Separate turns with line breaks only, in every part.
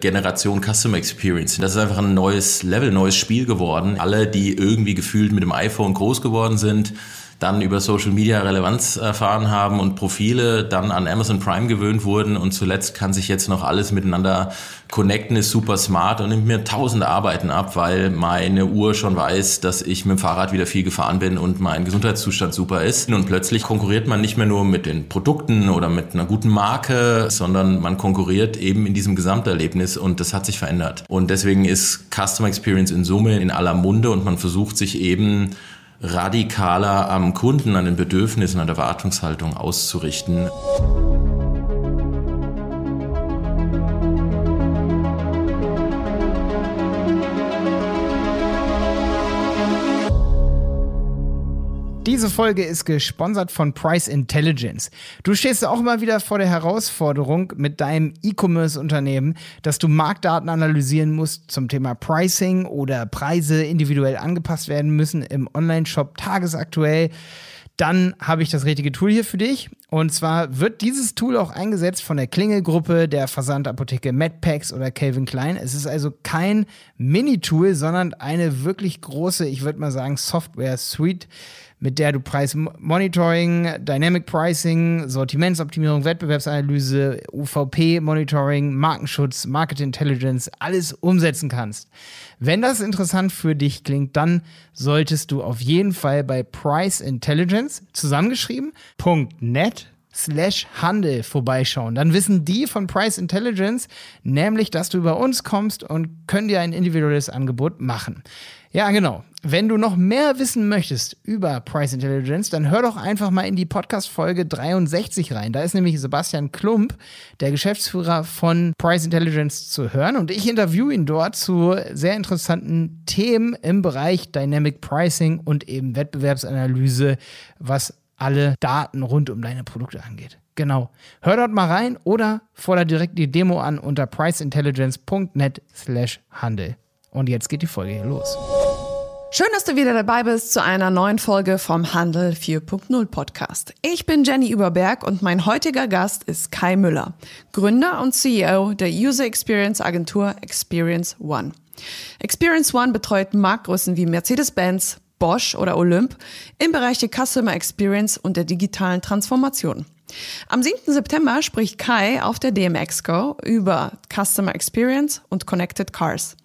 Generation Customer Experience. Das ist einfach ein neues Level, neues Spiel geworden. Alle, die irgendwie gefühlt mit dem iPhone groß geworden sind, dann über Social Media Relevanz erfahren haben und Profile dann an Amazon Prime gewöhnt wurden und zuletzt kann sich jetzt noch alles miteinander connecten, ist super smart und nimmt mir tausend Arbeiten ab, weil meine Uhr schon weiß, dass ich mit dem Fahrrad wieder viel gefahren bin und mein Gesundheitszustand super ist. Und plötzlich konkurriert man nicht mehr nur mit den Produkten oder mit einer guten Marke, sondern man konkurriert eben in diesem Gesamterlebnis und das hat sich verändert. Und deswegen ist Customer Experience in Summe in aller Munde und man versucht sich eben radikaler am Kunden, an den Bedürfnissen, an der Erwartungshaltung auszurichten.
Diese Folge ist gesponsert von Price Intelligence. Du stehst auch immer wieder vor der Herausforderung mit deinem E-Commerce-Unternehmen, dass du Marktdaten analysieren musst zum Thema Pricing oder Preise individuell angepasst werden müssen im Online-Shop tagesaktuell dann habe ich das richtige Tool hier für dich. Und zwar wird dieses Tool auch eingesetzt von der Klingelgruppe, der Versandapotheke MedPacks oder Calvin Klein. Es ist also kein Mini-Tool, sondern eine wirklich große, ich würde mal sagen, Software-Suite, mit der du Preismonitoring, Dynamic Pricing, Sortimentsoptimierung, Wettbewerbsanalyse, UVP-Monitoring, Markenschutz, Market Intelligence, alles umsetzen kannst. Wenn das interessant für dich klingt, dann solltest du auf jeden Fall bei Price Intelligence zusammengeschrieben .net slash Handel vorbeischauen. Dann wissen die von Price Intelligence nämlich, dass du über uns kommst und können dir ein individuelles Angebot machen. Ja, genau. Wenn du noch mehr wissen möchtest über Price Intelligence, dann hör doch einfach mal in die Podcast-Folge 63 rein. Da ist nämlich Sebastian Klump, der Geschäftsführer von Price Intelligence, zu hören. Und ich interviewe ihn dort zu sehr interessanten Themen im Bereich Dynamic Pricing und eben Wettbewerbsanalyse, was alle Daten rund um deine Produkte angeht. Genau. Hör dort mal rein oder fordere direkt die Demo an unter priceintelligence.net slash Handel. Und jetzt geht die Folge hier los.
Schön, dass du wieder dabei bist zu einer neuen Folge vom Handel 4.0 Podcast. Ich bin Jenny Überberg und mein heutiger Gast ist Kai Müller, Gründer und CEO der User Experience Agentur Experience One. Experience One betreut Marktgrößen wie Mercedes-Benz, Bosch oder Olymp im Bereich der Customer Experience und der digitalen Transformation. Am 7. September spricht Kai auf der DMX-Go über Customer Experience und Connected Cars.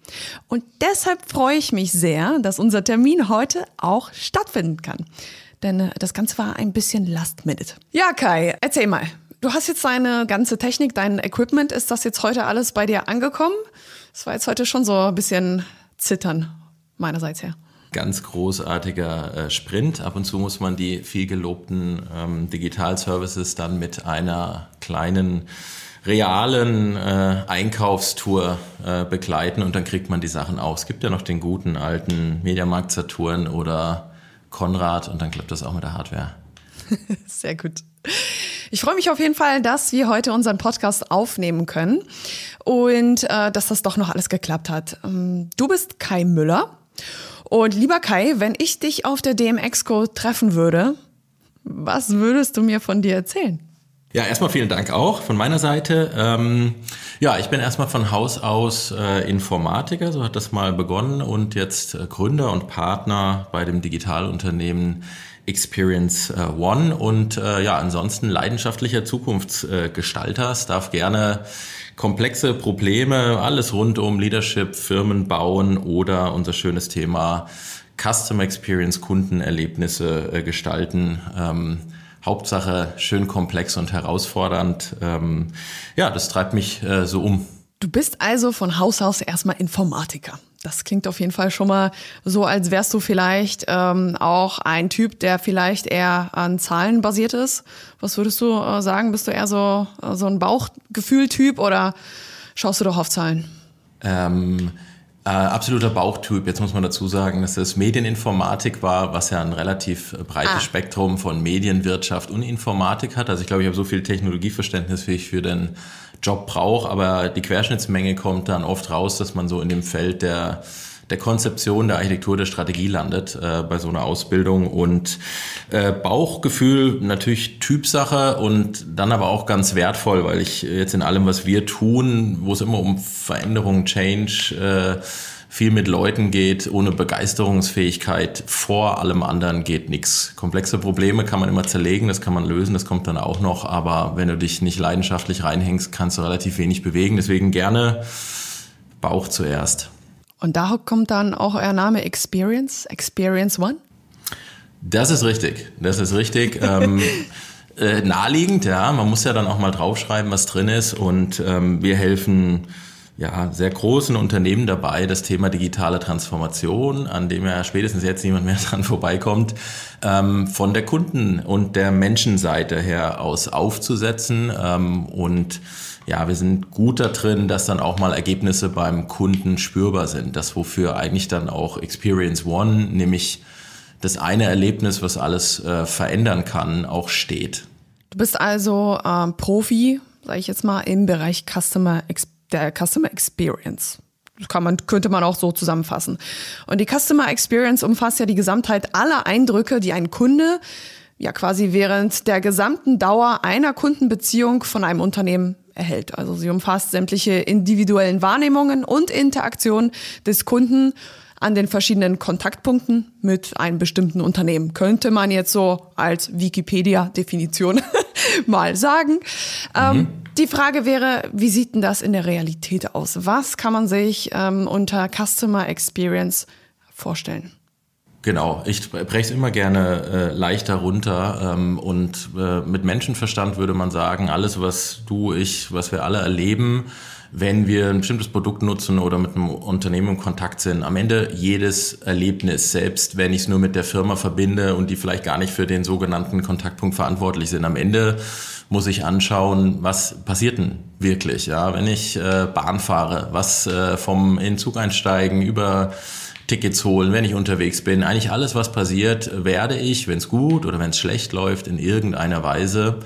Und deshalb freue ich mich sehr, dass unser Termin heute auch stattfinden kann. Denn äh, das Ganze war ein bisschen last minute. Ja, Kai, erzähl mal. Du hast jetzt deine ganze Technik, dein Equipment. Ist das jetzt heute alles bei dir angekommen? Es war jetzt heute schon so ein bisschen zittern meinerseits her
ganz großartiger äh, Sprint. Ab und zu muss man die viel gelobten ähm, Digital-Services dann mit einer kleinen realen äh, Einkaufstour äh, begleiten und dann kriegt man die Sachen auch. Es gibt ja noch den guten alten Mediamarkt Saturn oder Konrad und dann klappt das auch mit der Hardware.
Sehr gut. Ich freue mich auf jeden Fall, dass wir heute unseren Podcast aufnehmen können und äh, dass das doch noch alles geklappt hat. Ähm, du bist Kai Müller und lieber Kai, wenn ich dich auf der DMX-Co treffen würde, was würdest du mir von dir erzählen?
Ja, erstmal vielen Dank auch von meiner Seite. Ähm, ja, ich bin erstmal von Haus aus äh, Informatiker, so hat das mal begonnen und jetzt äh, Gründer und Partner bei dem Digitalunternehmen Experience äh, One und äh, ja, ansonsten leidenschaftlicher Zukunftsgestalter. Es darf gerne komplexe Probleme, alles rund um Leadership, Firmen bauen oder unser schönes Thema Customer Experience, Kundenerlebnisse äh, gestalten. Ähm, Hauptsache schön komplex und herausfordernd. Ähm, ja, das treibt mich äh, so um.
Du bist also von Haus aus erstmal Informatiker. Das klingt auf jeden Fall schon mal so, als wärst du vielleicht ähm, auch ein Typ, der vielleicht eher an Zahlen basiert ist. Was würdest du äh, sagen? Bist du eher so, äh, so ein Bauchgefühl-Typ oder schaust du doch auf Zahlen?
Ähm, äh, absoluter Bauchtyp. Jetzt muss man dazu sagen, dass das Medieninformatik war, was ja ein relativ breites ah. Spektrum von Medienwirtschaft und Informatik hat. Also ich glaube, ich habe so viel Technologieverständnis, wie ich für den Job brauche, aber die Querschnittsmenge kommt dann oft raus, dass man so in dem Feld der der Konzeption, der Architektur, der Strategie landet äh, bei so einer Ausbildung. Und äh, Bauchgefühl natürlich Typsache und dann aber auch ganz wertvoll, weil ich jetzt in allem, was wir tun, wo es immer um Veränderung, Change, äh, viel mit Leuten geht, ohne Begeisterungsfähigkeit vor allem anderen geht nichts. Komplexe Probleme kann man immer zerlegen, das kann man lösen, das kommt dann auch noch, aber wenn du dich nicht leidenschaftlich reinhängst, kannst du relativ wenig bewegen. Deswegen gerne Bauch zuerst.
Und da kommt dann auch euer Name Experience, Experience One?
Das ist richtig, das ist richtig. ähm, äh, naheliegend, ja. Man muss ja dann auch mal draufschreiben, was drin ist und ähm, wir helfen ja, sehr großen Unternehmen dabei, das Thema digitale Transformation, an dem ja spätestens jetzt niemand mehr dran vorbeikommt, ähm, von der Kunden- und der Menschenseite her aus aufzusetzen. Ähm, und ja, wir sind gut da drin, dass dann auch mal Ergebnisse beim Kunden spürbar sind. Das, wofür eigentlich dann auch Experience One, nämlich das eine Erlebnis, was alles äh, verändern kann, auch steht.
Du bist also ähm, Profi, sage ich jetzt mal, im Bereich Customer Experience der Customer Experience. Kann man, könnte man auch so zusammenfassen. Und die Customer Experience umfasst ja die Gesamtheit aller Eindrücke, die ein Kunde ja quasi während der gesamten Dauer einer Kundenbeziehung von einem Unternehmen erhält. Also sie umfasst sämtliche individuellen Wahrnehmungen und Interaktionen des Kunden an den verschiedenen Kontaktpunkten mit einem bestimmten Unternehmen. Könnte man jetzt so als Wikipedia-Definition mal sagen. Ähm, mhm. Ähm, die Frage wäre, wie sieht denn das in der Realität aus? Was kann man sich ähm, unter Customer Experience vorstellen?
Genau, ich breche es immer gerne äh, leichter runter ähm, und äh, mit Menschenverstand würde man sagen, alles, was du, ich, was wir alle erleben, wenn wir ein bestimmtes Produkt nutzen oder mit einem Unternehmen in Kontakt sind. Am Ende jedes Erlebnis, selbst wenn ich es nur mit der Firma verbinde und die vielleicht gar nicht für den sogenannten Kontaktpunkt verantwortlich sind. Am Ende muss ich anschauen, was passiert denn wirklich, ja, wenn ich äh, Bahn fahre, was äh, vom in Zug einsteigen über Tickets holen, wenn ich unterwegs bin. Eigentlich alles, was passiert, werde ich, wenn es gut oder wenn es schlecht läuft, in irgendeiner Weise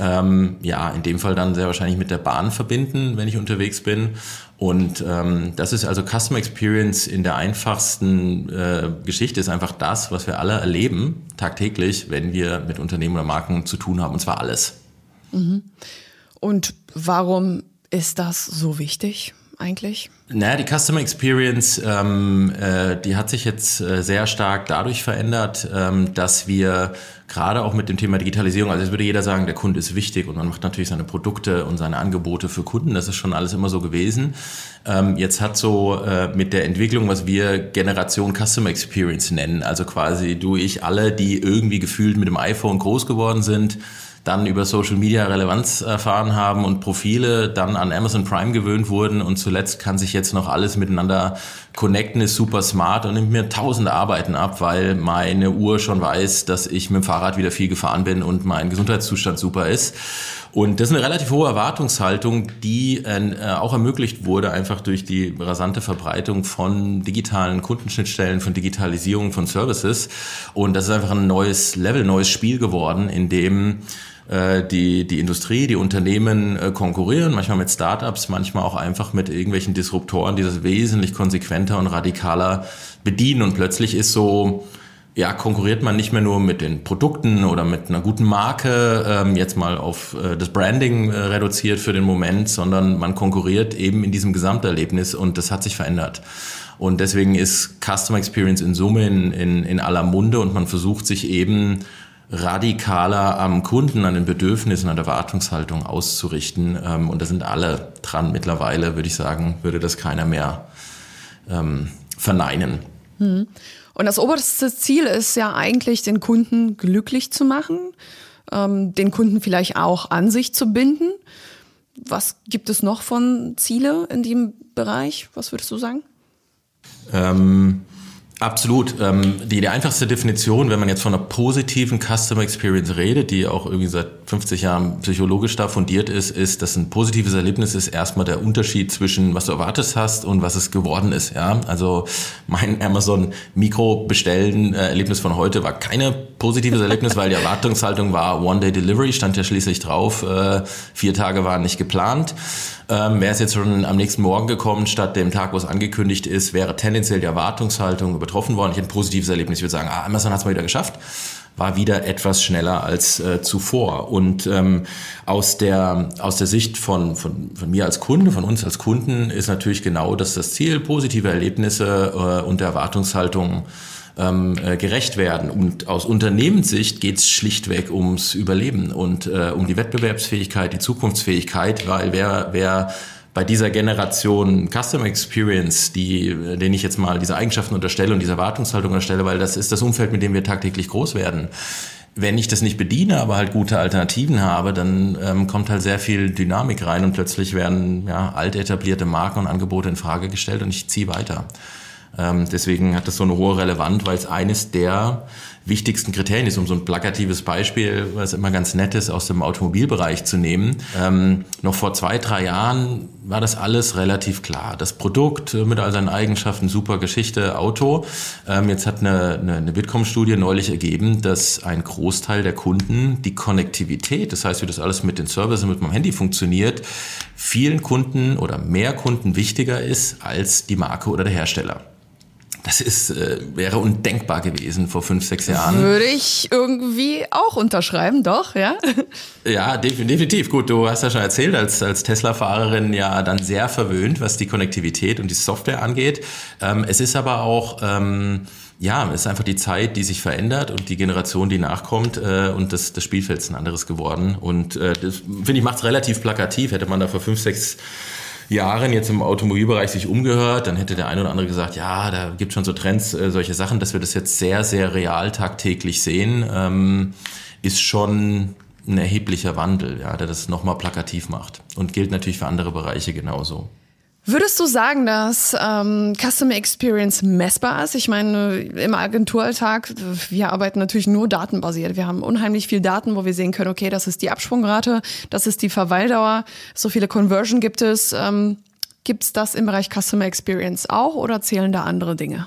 ähm, ja, in dem Fall dann sehr wahrscheinlich mit der Bahn verbinden, wenn ich unterwegs bin. Und ähm, das ist also Customer Experience in der einfachsten äh, Geschichte, ist einfach das, was wir alle erleben tagtäglich, wenn wir mit Unternehmen oder Marken zu tun haben, und zwar alles.
Mhm. Und warum ist das so wichtig? Eigentlich?
Naja, die Customer Experience, ähm, äh, die hat sich jetzt äh, sehr stark dadurch verändert, ähm, dass wir gerade auch mit dem Thema Digitalisierung, also es würde jeder sagen, der Kunde ist wichtig und man macht natürlich seine Produkte und seine Angebote für Kunden, das ist schon alles immer so gewesen. Ähm, jetzt hat so äh, mit der Entwicklung, was wir Generation Customer Experience nennen, also quasi du, ich, alle, die irgendwie gefühlt mit dem iPhone groß geworden sind, dann über Social Media Relevanz erfahren haben und Profile dann an Amazon Prime gewöhnt wurden und zuletzt kann sich jetzt noch alles miteinander connecten, ist super smart und nimmt mir tausende Arbeiten ab, weil meine Uhr schon weiß, dass ich mit dem Fahrrad wieder viel gefahren bin und mein Gesundheitszustand super ist. Und das ist eine relativ hohe Erwartungshaltung, die äh, auch ermöglicht wurde einfach durch die rasante Verbreitung von digitalen Kundenschnittstellen, von Digitalisierung von Services. Und das ist einfach ein neues Level, neues Spiel geworden, in dem äh, die, die Industrie, die Unternehmen äh, konkurrieren, manchmal mit Startups, manchmal auch einfach mit irgendwelchen Disruptoren, die das wesentlich konsequenter und radikaler bedienen. Und plötzlich ist so, ja, konkurriert man nicht mehr nur mit den Produkten oder mit einer guten Marke, ähm, jetzt mal auf äh, das Branding äh, reduziert für den Moment, sondern man konkurriert eben in diesem Gesamterlebnis und das hat sich verändert. Und deswegen ist Customer Experience in Summe in, in, in aller Munde und man versucht sich eben radikaler am Kunden, an den Bedürfnissen, an der Erwartungshaltung auszurichten. Ähm, und da sind alle dran. Mittlerweile würde ich sagen, würde das keiner mehr ähm, verneinen.
Hm. Und das oberste Ziel ist ja eigentlich, den Kunden glücklich zu machen, ähm, den Kunden vielleicht auch an sich zu binden. Was gibt es noch von Ziele in dem Bereich? Was würdest du sagen?
Ähm, Absolut. Ähm, die, die einfachste Definition, wenn man jetzt von einer positiven Customer Experience redet, die auch irgendwie seit 50 Jahren psychologisch da fundiert ist, ist, dass ein positives Erlebnis ist erstmal der Unterschied zwischen was du erwartet hast und was es geworden ist. Ja, also mein Amazon Mikro bestellen äh, Erlebnis von heute war keine positives Erlebnis, weil die Erwartungshaltung war One Day Delivery stand ja schließlich drauf. Äh, vier Tage waren nicht geplant. Ähm, wäre es jetzt schon am nächsten Morgen gekommen, statt dem Tag, wo es angekündigt ist, wäre tendenziell die Erwartungshaltung übertroffen worden. Ich hätte ein positives Erlebnis. Ich würde sagen, ah, Amazon hat es mal wieder geschafft war wieder etwas schneller als äh, zuvor. Und ähm, aus, der, aus der Sicht von, von, von mir als Kunde, von uns als Kunden, ist natürlich genau das das Ziel, positive Erlebnisse äh, und der Erwartungshaltung ähm, äh, gerecht werden. Und aus Unternehmenssicht geht es schlichtweg ums Überleben und äh, um die Wettbewerbsfähigkeit, die Zukunftsfähigkeit, weil wer, wer bei dieser Generation Customer Experience, die, den ich jetzt mal diese Eigenschaften unterstelle und diese Erwartungshaltung unterstelle, weil das ist das Umfeld, mit dem wir tagtäglich groß werden. Wenn ich das nicht bediene, aber halt gute Alternativen habe, dann ähm, kommt halt sehr viel Dynamik rein und plötzlich werden ja, alt etablierte Marken und Angebote in Frage gestellt und ich ziehe weiter. Ähm, deswegen hat das so eine hohe Relevanz, weil es eines der wichtigsten Kriterien ist, um so ein plakatives Beispiel, was immer ganz nett ist, aus dem Automobilbereich zu nehmen. Ähm, noch vor zwei, drei Jahren war das alles relativ klar. Das Produkt mit all seinen Eigenschaften, super Geschichte, Auto. Ähm, jetzt hat eine, eine, eine Bitkom-Studie neulich ergeben, dass ein Großteil der Kunden die Konnektivität, das heißt, wie das alles mit den Services mit meinem Handy funktioniert, vielen Kunden oder mehr Kunden wichtiger ist als die Marke oder der Hersteller. Das ist, äh, wäre undenkbar gewesen vor fünf, sechs Jahren.
Würde ich irgendwie auch unterschreiben, doch, ja?
Ja, definitiv. Gut, du hast ja schon erzählt, als, als Tesla-Fahrerin ja dann sehr verwöhnt, was die Konnektivität und die Software angeht. Ähm, es ist aber auch, ähm, ja, es ist einfach die Zeit, die sich verändert und die Generation, die nachkommt äh, und das, das Spielfeld ist ein anderes geworden. Und äh, das, finde ich, macht es relativ plakativ. Hätte man da vor fünf, sechs Jahren jetzt im Automobilbereich sich umgehört, dann hätte der eine oder andere gesagt, ja, da gibt schon so Trends, äh, solche Sachen, dass wir das jetzt sehr, sehr real tagtäglich sehen, ähm, ist schon ein erheblicher Wandel, ja, der das nochmal plakativ macht und gilt natürlich für andere Bereiche genauso.
Würdest du sagen, dass ähm, Customer Experience messbar ist? Ich meine, im Agenturalltag, wir arbeiten natürlich nur datenbasiert. Wir haben unheimlich viel Daten, wo wir sehen können, okay, das ist die Absprungrate, das ist die Verweildauer, so viele Conversion gibt es. Ähm, gibt es das im Bereich Customer Experience auch oder zählen da andere Dinge?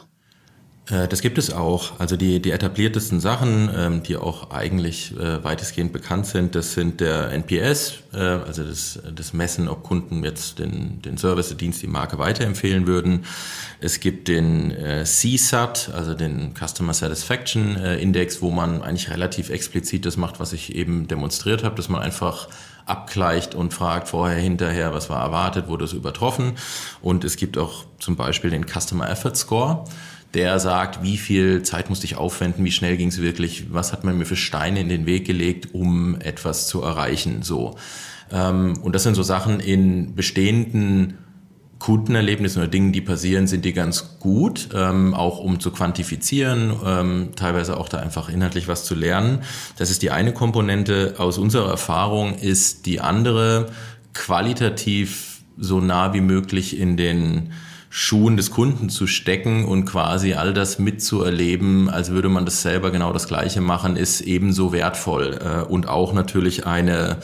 Äh, das gibt es auch. Also die, die etabliertesten Sachen, ähm, die auch eigentlich äh, weitestgehend bekannt sind, das sind der NPS, äh, also das, das Messen, ob Kunden jetzt den, den Service, den Dienst, die Marke weiterempfehlen würden. Es gibt den CSAT, also den Customer Satisfaction Index, wo man eigentlich relativ explizit das macht, was ich eben demonstriert habe, dass man einfach abgleicht und fragt vorher, hinterher, was war erwartet, wurde es übertroffen. Und es gibt auch zum Beispiel den Customer Effort Score der sagt, wie viel Zeit musste ich aufwenden, wie schnell ging es wirklich, was hat man mir für Steine in den Weg gelegt, um etwas zu erreichen. So. Ähm, und das sind so Sachen in bestehenden Kundenerlebnissen oder Dingen, die passieren, sind die ganz gut, ähm, auch um zu quantifizieren, ähm, teilweise auch da einfach inhaltlich was zu lernen. Das ist die eine Komponente. Aus unserer Erfahrung ist die andere qualitativ so nah wie möglich in den Schuhen des Kunden zu stecken und quasi all das mitzuerleben, als würde man das selber genau das Gleiche machen, ist ebenso wertvoll. Äh, und auch natürlich eine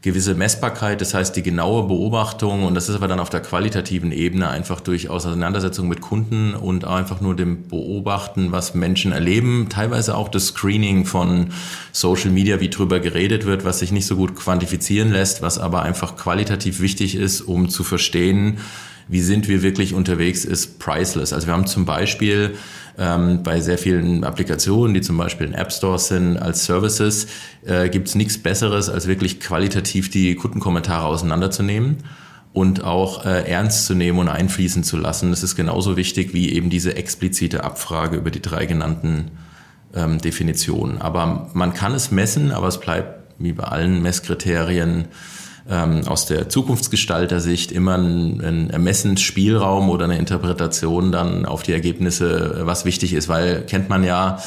gewisse Messbarkeit, das heißt die genaue Beobachtung. Und das ist aber dann auf der qualitativen Ebene einfach durch Auseinandersetzung mit Kunden und einfach nur dem Beobachten, was Menschen erleben, teilweise auch das Screening von Social Media, wie drüber geredet wird, was sich nicht so gut quantifizieren lässt, was aber einfach qualitativ wichtig ist, um zu verstehen, wie sind wir wirklich unterwegs, ist priceless. Also wir haben zum Beispiel ähm, bei sehr vielen Applikationen, die zum Beispiel in App Stores sind, als Services, äh, gibt es nichts Besseres, als wirklich qualitativ die Kundenkommentare auseinanderzunehmen und auch äh, ernst zu nehmen und einfließen zu lassen. Das ist genauso wichtig wie eben diese explizite Abfrage über die drei genannten ähm, Definitionen. Aber man kann es messen, aber es bleibt wie bei allen Messkriterien ähm, aus der Zukunftsgestalter-Sicht immer ein, ein Ermessensspielraum oder eine Interpretation dann auf die Ergebnisse, was wichtig ist, weil kennt man ja,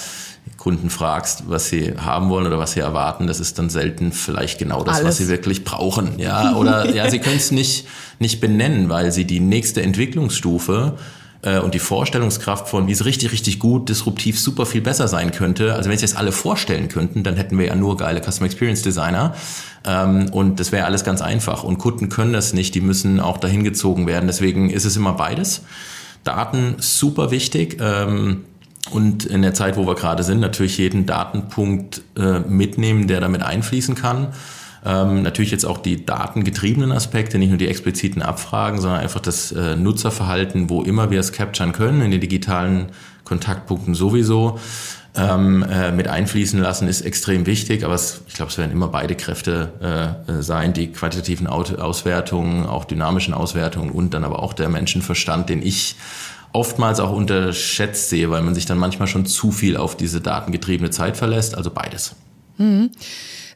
Kunden fragst, was sie haben wollen oder was sie erwarten, das ist dann selten vielleicht genau das, Alles. was sie wirklich brauchen. Ja, oder ja, sie können es nicht, nicht benennen, weil sie die nächste Entwicklungsstufe äh, und die Vorstellungskraft von, wie es richtig, richtig gut, disruptiv, super viel besser sein könnte. Also wenn sich das alle vorstellen könnten, dann hätten wir ja nur geile Customer Experience Designer. Ähm, und das wäre alles ganz einfach. Und Kunden können das nicht, die müssen auch dahin gezogen werden. Deswegen ist es immer beides. Daten super wichtig. Ähm, und in der Zeit, wo wir gerade sind, natürlich jeden Datenpunkt äh, mitnehmen, der damit einfließen kann. Ähm, natürlich jetzt auch die datengetriebenen Aspekte, nicht nur die expliziten Abfragen, sondern einfach das äh, Nutzerverhalten, wo immer wir es capturen können, in den digitalen Kontaktpunkten sowieso ähm, äh, mit einfließen lassen, ist extrem wichtig. Aber es, ich glaube, es werden immer beide Kräfte äh, äh sein, die quantitativen Auswertungen, auch dynamischen Auswertungen und dann aber auch der Menschenverstand, den ich oftmals auch unterschätzt sehe, weil man sich dann manchmal schon zu viel auf diese datengetriebene Zeit verlässt. Also beides.
Mhm.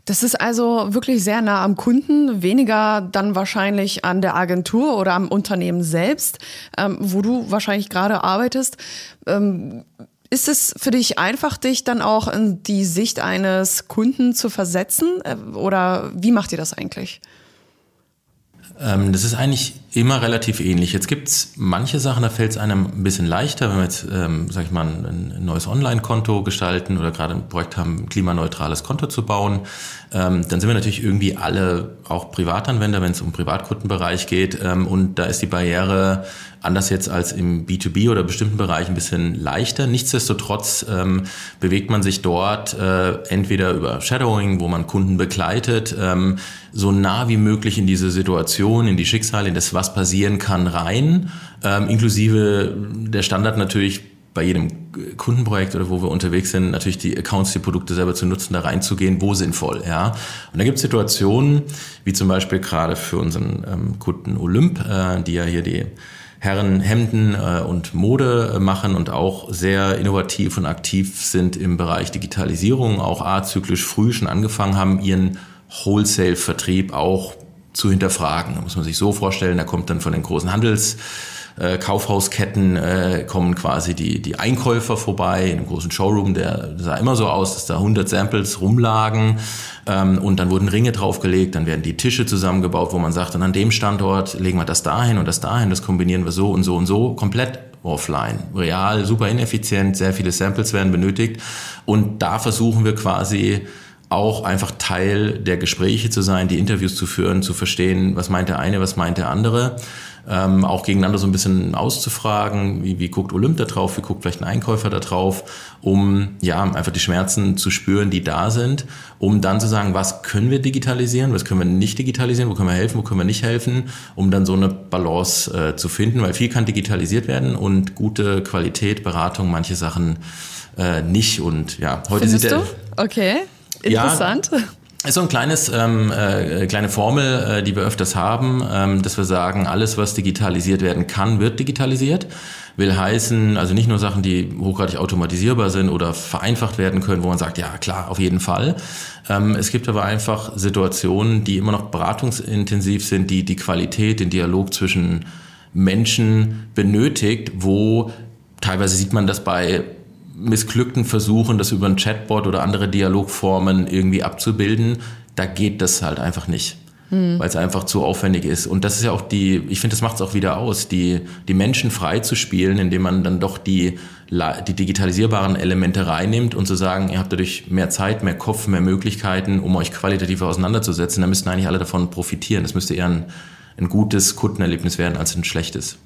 Das ist also wirklich sehr nah am Kunden, weniger dann wahrscheinlich an der Agentur oder am Unternehmen selbst, ähm, wo du wahrscheinlich gerade arbeitest. Ähm, ist es für dich einfach, dich dann auch in die Sicht eines Kunden zu versetzen? Äh, oder wie macht ihr das eigentlich?
Ähm, das ist eigentlich immer relativ ähnlich. Jetzt gibt es manche Sachen, da fällt es einem ein bisschen leichter, wenn wir jetzt, ähm, sag ich mal, ein, ein neues Online-Konto gestalten oder gerade ein Projekt haben, ein klimaneutrales Konto zu bauen. Ähm, dann sind wir natürlich irgendwie alle auch Privatanwender, wenn es um Privatkundenbereich geht. Ähm, und da ist die Barriere anders jetzt als im B2B oder bestimmten Bereichen ein bisschen leichter. Nichtsdestotrotz ähm, bewegt man sich dort äh, entweder über Shadowing, wo man Kunden begleitet, ähm, so nah wie möglich in diese Situation, in die Schicksale, in das, was passieren kann, rein, ähm, inklusive der Standard natürlich bei jedem Kundenprojekt oder wo wir unterwegs sind, natürlich die Accounts, die Produkte selber zu nutzen, da reinzugehen, wo sinnvoll, ja. Und da gibt es Situationen, wie zum Beispiel gerade für unseren ähm, Kunden Olymp, äh, die ja hier die Herren Hemden äh, und Mode machen und auch sehr innovativ und aktiv sind im Bereich Digitalisierung, auch azyklisch früh schon angefangen haben, ihren Wholesale-Vertrieb auch zu hinterfragen. Da muss man sich so vorstellen, da kommt dann von den großen Handels äh, Kaufhausketten äh, kommen quasi die, die Einkäufer vorbei in einem großen Showroom, der sah immer so aus, dass da 100 Samples rumlagen ähm, und dann wurden Ringe draufgelegt, dann werden die Tische zusammengebaut, wo man sagt, und an dem Standort legen wir das dahin und das dahin, das kombinieren wir so und so und so, komplett offline. Real, super ineffizient, sehr viele Samples werden benötigt und da versuchen wir quasi auch einfach Teil der Gespräche zu sein, die Interviews zu führen, zu verstehen, was meint der eine, was meint der andere ähm, auch gegeneinander so ein bisschen auszufragen, wie, wie guckt Olymp da drauf, wie guckt vielleicht ein Einkäufer da drauf, um ja einfach die Schmerzen zu spüren, die da sind, um dann zu sagen, was können wir digitalisieren, was können wir nicht digitalisieren, wo können wir helfen, wo können wir nicht helfen, um dann so eine Balance äh, zu finden, weil viel kann digitalisiert werden und gute Qualität, Beratung, manche Sachen äh, nicht und ja,
heute Findest der, du? Okay, interessant.
Ja, ist so ein kleines, ähm, äh, kleine Formel, äh, die wir öfters haben, ähm, dass wir sagen, alles, was digitalisiert werden kann, wird digitalisiert. Will heißen, also nicht nur Sachen, die hochgradig automatisierbar sind oder vereinfacht werden können, wo man sagt, ja klar, auf jeden Fall. Ähm, es gibt aber einfach Situationen, die immer noch beratungsintensiv sind, die die Qualität, den Dialog zwischen Menschen benötigt, wo teilweise sieht man das bei missglückten Versuchen, das über ein Chatbot oder andere Dialogformen irgendwie abzubilden, da geht das halt einfach nicht. Hm. Weil es einfach zu aufwendig ist. Und das ist ja auch die, ich finde, das macht es auch wieder aus, die, die Menschen frei zu spielen, indem man dann doch die, die digitalisierbaren Elemente reinnimmt und zu sagen, ihr habt dadurch mehr Zeit, mehr Kopf, mehr Möglichkeiten, um euch qualitativ auseinanderzusetzen. Da müssten eigentlich alle davon profitieren. Das müsste eher ein, ein gutes Kundenerlebnis werden als ein schlechtes.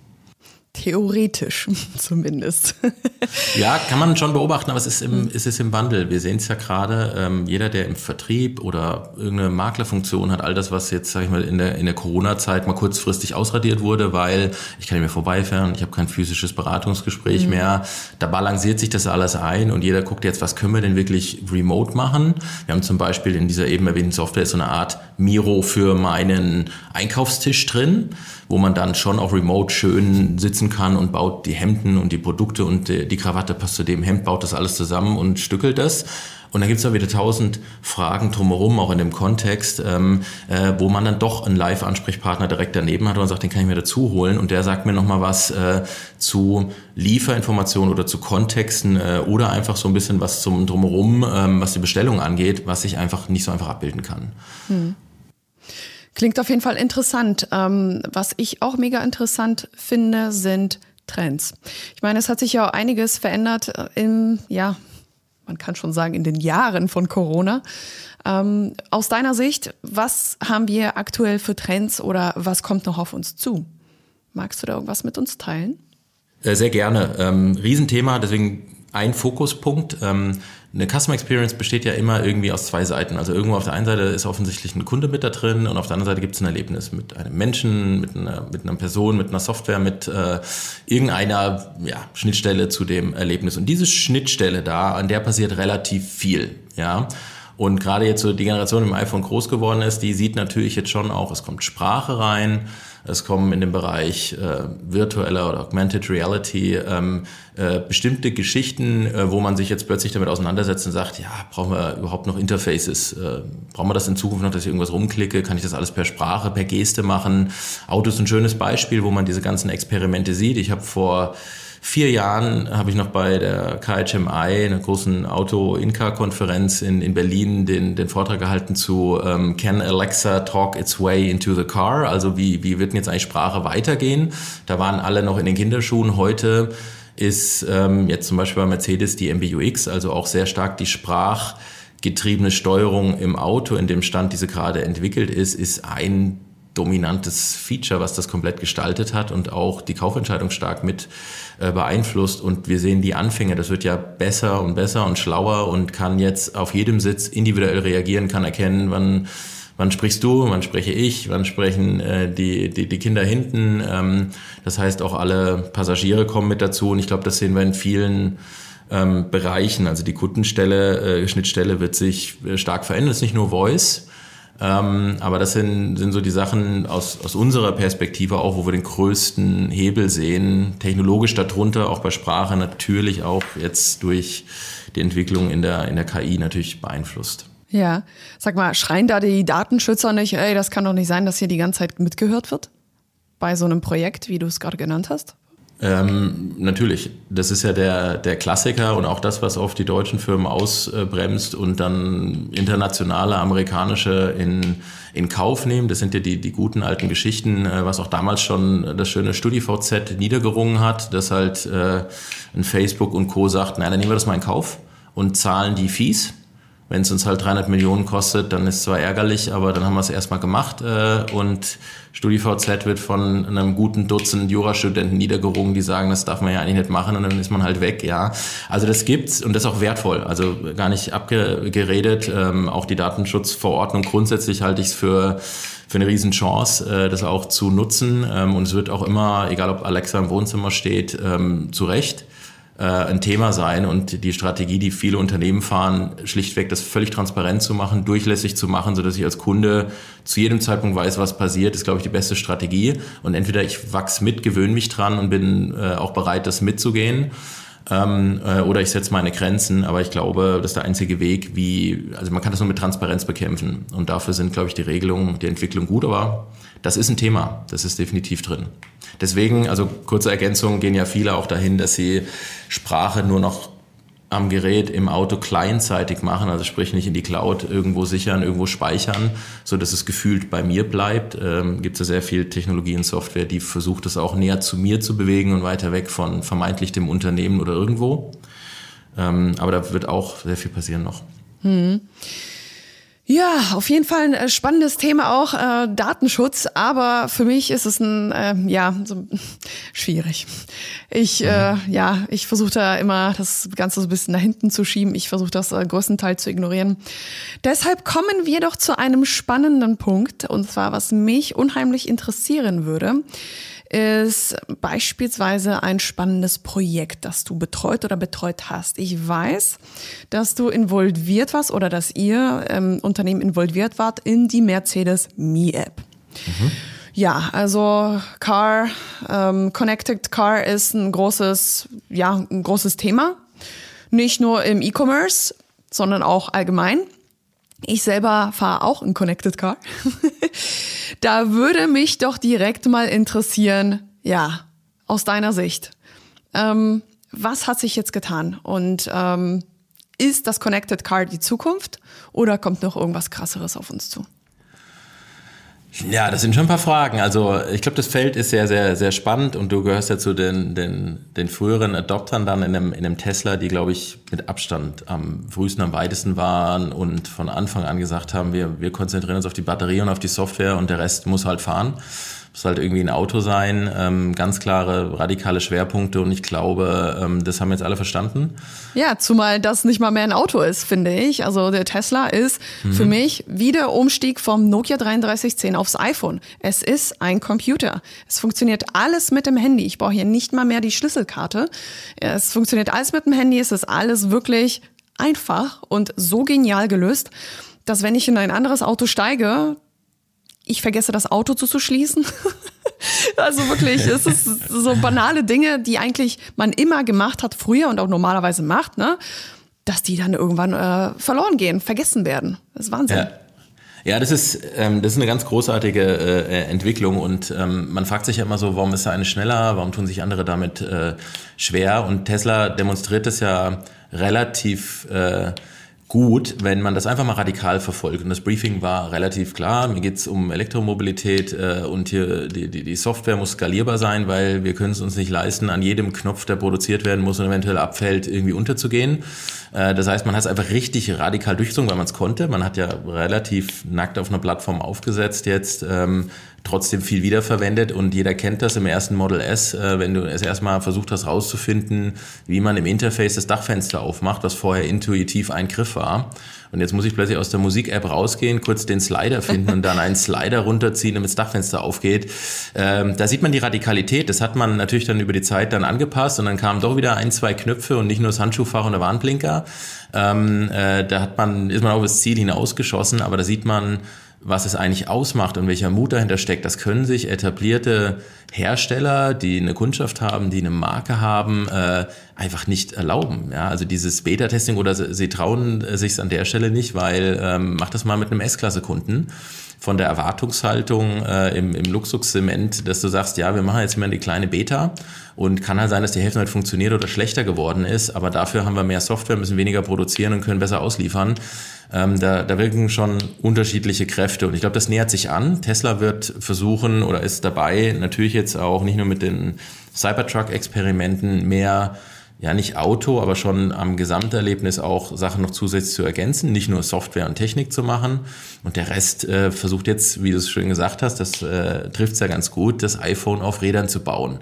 Theoretisch zumindest.
ja, kann man schon beobachten, aber es ist im, es ist im Wandel. Wir sehen es ja gerade, ähm, jeder, der im Vertrieb oder irgendeine Maklerfunktion hat, all das, was jetzt, sag ich mal, in der, in der Corona-Zeit mal kurzfristig ausradiert wurde, weil ich kann nicht mehr vorbeifahren, ich habe kein physisches Beratungsgespräch mhm. mehr. Da balanciert sich das alles ein und jeder guckt jetzt, was können wir denn wirklich remote machen? Wir haben zum Beispiel in dieser eben erwähnten Software so eine Art Miro für meinen Einkaufstisch drin wo man dann schon auch remote schön sitzen kann und baut die Hemden und die Produkte und die Krawatte passt zu dem Hemd, baut das alles zusammen und stückelt das. Und dann gibt es auch wieder tausend Fragen drumherum, auch in dem Kontext, ähm, äh, wo man dann doch einen Live-Ansprechpartner direkt daneben hat und sagt, den kann ich mir dazu holen. Und der sagt mir nochmal was äh, zu Lieferinformationen oder zu Kontexten äh, oder einfach so ein bisschen was zum drumherum, ähm, was die Bestellung angeht, was ich einfach nicht so einfach abbilden kann. Hm.
Klingt auf jeden Fall interessant. Ähm, was ich auch mega interessant finde, sind Trends. Ich meine, es hat sich ja auch einiges verändert äh, im, ja, man kann schon sagen, in den Jahren von Corona. Ähm, aus deiner Sicht, was haben wir aktuell für Trends oder was kommt noch auf uns zu? Magst du da irgendwas mit uns teilen?
Äh, sehr gerne. Ähm, Riesenthema, deswegen ein Fokuspunkt. Ähm, eine Customer Experience besteht ja immer irgendwie aus zwei Seiten. Also irgendwo auf der einen Seite ist offensichtlich ein Kunde mit da drin und auf der anderen Seite gibt es ein Erlebnis mit einem Menschen, mit einer, mit einer Person, mit einer Software, mit äh, irgendeiner ja, Schnittstelle zu dem Erlebnis. Und diese Schnittstelle da, an der passiert relativ viel. Ja. Und gerade jetzt so die Generation im iPhone groß geworden ist, die sieht natürlich jetzt schon auch, es kommt Sprache rein, es kommen in den Bereich äh, virtueller oder Augmented Reality ähm, äh, bestimmte Geschichten, äh, wo man sich jetzt plötzlich damit auseinandersetzt und sagt, ja, brauchen wir überhaupt noch Interfaces? Äh, brauchen wir das in Zukunft noch, dass ich irgendwas rumklicke? Kann ich das alles per Sprache, per Geste machen? Auto ist ein schönes Beispiel, wo man diese ganzen Experimente sieht. Ich habe vor vier Jahren habe ich noch bei der KHMI, einer großen Auto-In-Car-Konferenz in, in Berlin, den, den Vortrag gehalten zu ähm, Can Alexa talk its way into the car? Also wie, wie wird denn jetzt eigentlich Sprache weitergehen? Da waren alle noch in den Kinderschuhen. Heute ist ähm, jetzt zum Beispiel bei Mercedes die MBUX, also auch sehr stark die sprachgetriebene Steuerung im Auto, in dem Stand, diese gerade entwickelt ist, ist ein dominantes Feature, was das komplett gestaltet hat und auch die Kaufentscheidung stark mit äh, beeinflusst. Und wir sehen die Anfänge, das wird ja besser und besser und schlauer und kann jetzt auf jedem Sitz individuell reagieren, kann erkennen, wann wann sprichst du, wann spreche ich, wann sprechen äh, die, die, die Kinder hinten. Ähm, das heißt, auch alle Passagiere kommen mit dazu. Und ich glaube, das sehen wir in vielen ähm, Bereichen. Also die Kundenstelle, äh, Schnittstelle wird sich äh, stark verändern. Es ist nicht nur Voice, ähm, aber das sind, sind so die Sachen aus, aus unserer Perspektive auch, wo wir den größten Hebel sehen. Technologisch darunter, auch bei Sprache natürlich auch jetzt durch die Entwicklung in der, in der KI natürlich beeinflusst.
Ja, sag mal, schreien da die Datenschützer nicht, ey, das kann doch nicht sein, dass hier die ganze Zeit mitgehört wird? Bei so einem Projekt, wie du es gerade genannt hast?
Ähm, natürlich, das ist ja der, der Klassiker und auch das, was oft die deutschen Firmen ausbremst und dann internationale, amerikanische in, in Kauf nehmen. Das sind ja die, die guten alten Geschichten, äh, was auch damals schon das schöne StudiVZ niedergerungen hat, dass halt äh, ein Facebook und Co. sagt, nein, dann nehmen wir das mal in Kauf und zahlen die Fees wenn es uns halt 300 Millionen kostet, dann ist zwar ärgerlich, aber dann haben wir es erstmal gemacht. Äh, und StudiVZ wird von einem guten Dutzend Jurastudenten niedergerungen, die sagen, das darf man ja eigentlich nicht machen und dann ist man halt weg, ja. Also das gibt's und das ist auch wertvoll. Also gar nicht abgeredet. Ähm, auch die Datenschutzverordnung grundsätzlich halte ich es für für eine Riesenchance, äh, das auch zu nutzen. Ähm, und es wird auch immer, egal ob Alexa im Wohnzimmer steht, ähm, zu Recht äh, ein Thema sein und die Strategie, die viele Unternehmen fahren, schlichtweg das völlig transparent zu machen, durchlässig zu machen, so dass ich als Kunde zu jedem Zeitpunkt weiß, was passiert, ist, glaube ich, die beste Strategie. Und entweder ich wachs mit, gewöhne mich dran und bin äh, auch bereit, das mitzugehen. Ähm, äh, oder ich setze meine Grenzen, aber ich glaube, das ist der einzige Weg, wie, also man kann das nur mit Transparenz bekämpfen. Und dafür sind, glaube ich, die Regelungen, die Entwicklung gut, aber das ist ein Thema, das ist definitiv drin. Deswegen, also kurze Ergänzung, gehen ja viele auch dahin, dass sie Sprache nur noch am Gerät im Auto kleinseitig machen, also sprich nicht in die Cloud irgendwo sichern, irgendwo speichern, so dass es gefühlt bei mir bleibt. Ähm, Gibt es ja sehr viel Technologie und Software, die versucht, es auch näher zu mir zu bewegen und weiter weg von vermeintlich dem Unternehmen oder irgendwo. Ähm, aber da wird auch sehr viel passieren noch. Hm.
Ja, auf jeden Fall ein äh, spannendes Thema auch, äh, Datenschutz, aber für mich ist es ein, äh, ja, so schwierig. Ich, äh, mhm. ja, ich versuche da immer das Ganze so ein bisschen nach hinten zu schieben. Ich versuche das äh, größtenteils zu ignorieren. Deshalb kommen wir doch zu einem spannenden Punkt, und zwar, was mich unheimlich interessieren würde ist beispielsweise ein spannendes Projekt, das du betreut oder betreut hast. Ich weiß, dass du involviert warst oder dass ihr ähm, Unternehmen involviert wart in die Mercedes Me App. Mhm. Ja, also Car, ähm, Connected Car ist ein großes, ja, ein großes Thema. Nicht nur im E-Commerce, sondern auch allgemein. Ich selber fahre auch ein Connected Car. da würde mich doch direkt mal interessieren, ja, aus deiner Sicht, ähm, was hat sich jetzt getan? Und ähm, ist das Connected Car die Zukunft oder kommt noch irgendwas Krasseres auf uns zu?
Ja, das sind schon ein paar Fragen. Also ich glaube, das Feld ist sehr, sehr, sehr spannend und du gehörst ja zu den, den, den früheren Adoptern dann in einem, in einem Tesla, die, glaube ich, mit Abstand am frühesten, am weitesten waren und von Anfang an gesagt haben, wir, wir konzentrieren uns auf die Batterie und auf die Software und der Rest muss halt fahren. Muss halt irgendwie ein Auto sein, ähm, ganz klare radikale Schwerpunkte und ich glaube, ähm, das haben jetzt alle verstanden.
Ja, zumal das nicht mal mehr ein Auto ist, finde ich. Also der Tesla ist mhm. für mich wie der Umstieg vom Nokia 3310 aufs iPhone. Es ist ein Computer. Es funktioniert alles mit dem Handy. Ich brauche hier nicht mal mehr die Schlüsselkarte. Es funktioniert alles mit dem Handy. Es ist alles wirklich einfach und so genial gelöst, dass wenn ich in ein anderes Auto steige, ich vergesse das Auto zu schließen. also wirklich, es ist so banale Dinge, die eigentlich man immer gemacht hat früher und auch normalerweise macht, ne? Dass die dann irgendwann äh, verloren gehen, vergessen werden. Das ist Wahnsinn.
Ja. Ja, das ist, ähm, das ist eine ganz großartige äh, Entwicklung und ähm, man fragt sich ja immer so, warum ist der eine schneller, warum tun sich andere damit äh, schwer und Tesla demonstriert das ja relativ äh, gut, wenn man das einfach mal radikal verfolgt. Und das Briefing war relativ klar. Mir geht's um Elektromobilität äh, und hier die, die, die Software muss skalierbar sein, weil wir können es uns nicht leisten, an jedem Knopf, der produziert werden muss und eventuell abfällt, irgendwie unterzugehen. Äh, das heißt, man hat es einfach richtig radikal durchgezogen, weil man es konnte. Man hat ja relativ nackt auf einer Plattform aufgesetzt jetzt. Ähm, trotzdem viel wiederverwendet und jeder kennt das im ersten Model S, äh, wenn du es erstmal versucht hast rauszufinden, wie man im Interface das Dachfenster aufmacht, was vorher intuitiv ein Griff war. Und jetzt muss ich plötzlich aus der Musik-App rausgehen, kurz den Slider finden und dann einen Slider runterziehen, damit das Dachfenster aufgeht. Ähm, da sieht man die Radikalität. Das hat man natürlich dann über die Zeit dann angepasst und dann kamen doch wieder ein, zwei Knöpfe und nicht nur das Handschuhfach und der Warnblinker. Ähm, äh, da hat man, ist man auf das Ziel hinausgeschossen, aber da sieht man, was es eigentlich ausmacht und welcher Mut dahinter steckt, das können sich etablierte Hersteller, die eine Kundschaft haben, die eine Marke haben, äh, einfach nicht erlauben. Ja, also dieses Beta-Testing oder sie, trauen sich an der Stelle nicht, weil ähm, macht das mal mit einem S-Klasse-Kunden von der Erwartungshaltung äh, im, im Luxussegment, dass du sagst, ja, wir machen jetzt immer die kleine Beta und kann halt sein, dass die Hälfte nicht funktioniert oder schlechter geworden ist, aber dafür haben wir mehr Software, müssen weniger produzieren und können besser ausliefern. Ähm, da, da wirken schon unterschiedliche Kräfte und ich glaube, das nähert sich an. Tesla wird versuchen oder ist dabei, natürlich jetzt auch nicht nur mit den Cybertruck-Experimenten mehr ja nicht Auto, aber schon am Gesamterlebnis auch Sachen noch zusätzlich zu ergänzen, nicht nur Software und Technik zu machen. Und der Rest äh, versucht jetzt, wie du es schon gesagt hast, das äh, trifft es ja ganz gut, das iPhone auf Rädern zu bauen.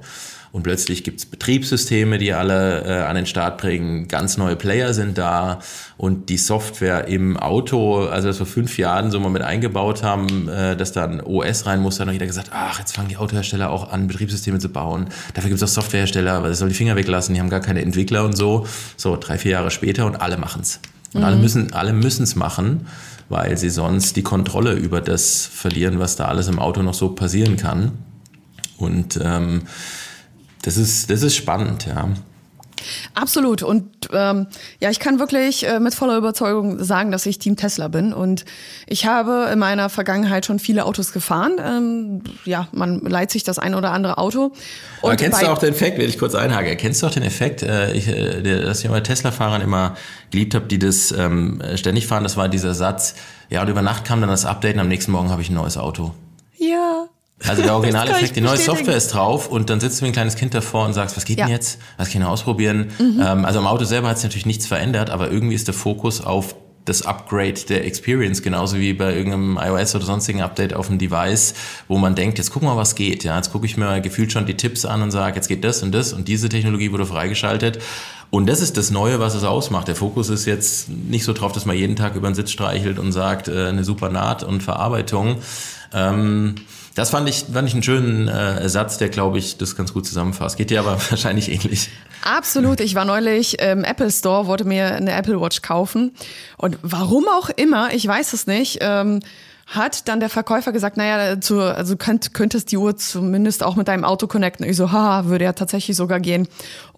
Und plötzlich gibt's Betriebssysteme, die alle äh, an den Start bringen. Ganz neue Player sind da und die Software im Auto, also das wir fünf Jahren so mal mit eingebaut haben, äh, dass da ein OS rein muss, dann hat jeder gesagt, ach, jetzt fangen die Autohersteller auch an, Betriebssysteme zu bauen. Dafür gibt's auch Softwarehersteller, aber das soll die Finger weglassen, die haben gar keine Entwickler und so. So, drei, vier Jahre später und alle machen's. Und mhm. alle müssen, alle müssen's machen, weil sie sonst die Kontrolle über das verlieren, was da alles im Auto noch so passieren kann. Und ähm, das ist, das ist spannend, ja.
Absolut. Und ähm, ja, ich kann wirklich äh, mit voller Überzeugung sagen, dass ich Team Tesla bin. Und ich habe in meiner Vergangenheit schon viele Autos gefahren. Ähm, ja, man leiht sich das ein oder andere Auto.
Und Aber kennst du auch den Effekt, wenn ich kurz einhake, kennst du auch den Effekt, äh, ich, äh, dass ich bei Tesla-Fahrern immer geliebt habe, die das ähm, ständig fahren, das war dieser Satz, ja, und über Nacht kam dann das Update und am nächsten Morgen habe ich ein neues Auto.
Ja.
Also der Originaleffekt, die neue Software ist drauf und dann sitzt du wie ein kleines Kind davor und sagst, was geht ja. denn jetzt? Was kann ich ausprobieren? Mhm. Ähm, also am Auto selber hat sich natürlich nichts verändert, aber irgendwie ist der Fokus auf das Upgrade der Experience, genauso wie bei irgendeinem iOS oder sonstigen Update auf dem Device, wo man denkt, jetzt guck mal, was geht. Ja, jetzt gucke ich mir gefühlt schon die Tipps an und sage, jetzt geht das und das und diese Technologie wurde freigeschaltet. Und das ist das Neue, was es ausmacht. Der Fokus ist jetzt nicht so drauf, dass man jeden Tag über den Sitz streichelt und sagt, äh, eine super Naht und Verarbeitung. Ähm, das fand ich, fand ich einen schönen äh, Satz, der, glaube ich, das ganz gut zusammenfasst. Geht dir aber wahrscheinlich ähnlich.
Absolut. Ich war neulich im Apple Store, wollte mir eine Apple Watch kaufen. Und warum auch immer, ich weiß es nicht, ähm, hat dann der Verkäufer gesagt, naja, zu, also könnt, könntest die Uhr zumindest auch mit deinem Auto connecten. Ich so, haha, würde ja tatsächlich sogar gehen.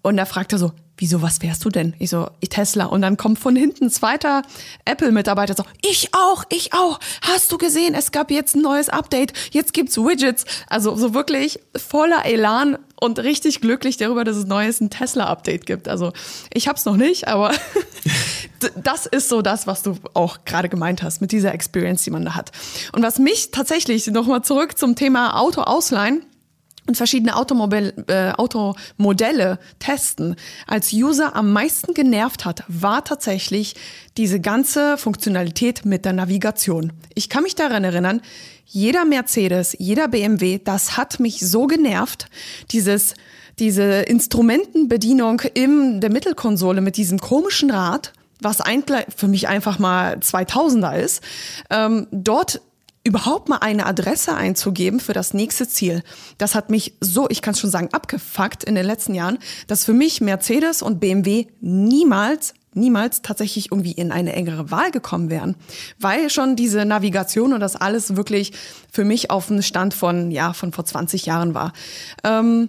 Und er fragte so, wieso, was wärst du denn? Ich so, Tesla. Und dann kommt von hinten zweiter Apple-Mitarbeiter so, ich auch, ich auch. Hast du gesehen, es gab jetzt ein neues Update, jetzt gibt's Widgets. Also so wirklich voller Elan und richtig glücklich darüber, dass es neues ein Tesla-Update gibt. Also ich hab's noch nicht, aber das ist so das, was du auch gerade gemeint hast, mit dieser Experience, die man da hat. Und was mich tatsächlich nochmal zurück zum Thema Auto ausleihen, und verschiedene Automobil, äh, Automodelle testen, als User am meisten genervt hat, war tatsächlich diese ganze Funktionalität mit der Navigation. Ich kann mich daran erinnern, jeder Mercedes, jeder BMW, das hat mich so genervt, dieses diese Instrumentenbedienung in der Mittelkonsole mit diesem komischen Rad, was eigentlich für mich einfach mal 2000er ist, ähm, dort überhaupt mal eine Adresse einzugeben für das nächste Ziel. Das hat mich so, ich kann schon sagen, abgefuckt in den letzten Jahren, dass für mich Mercedes und BMW niemals niemals tatsächlich irgendwie in eine engere Wahl gekommen wären, weil schon diese Navigation und das alles wirklich für mich auf dem Stand von ja von vor 20 Jahren war. Ähm,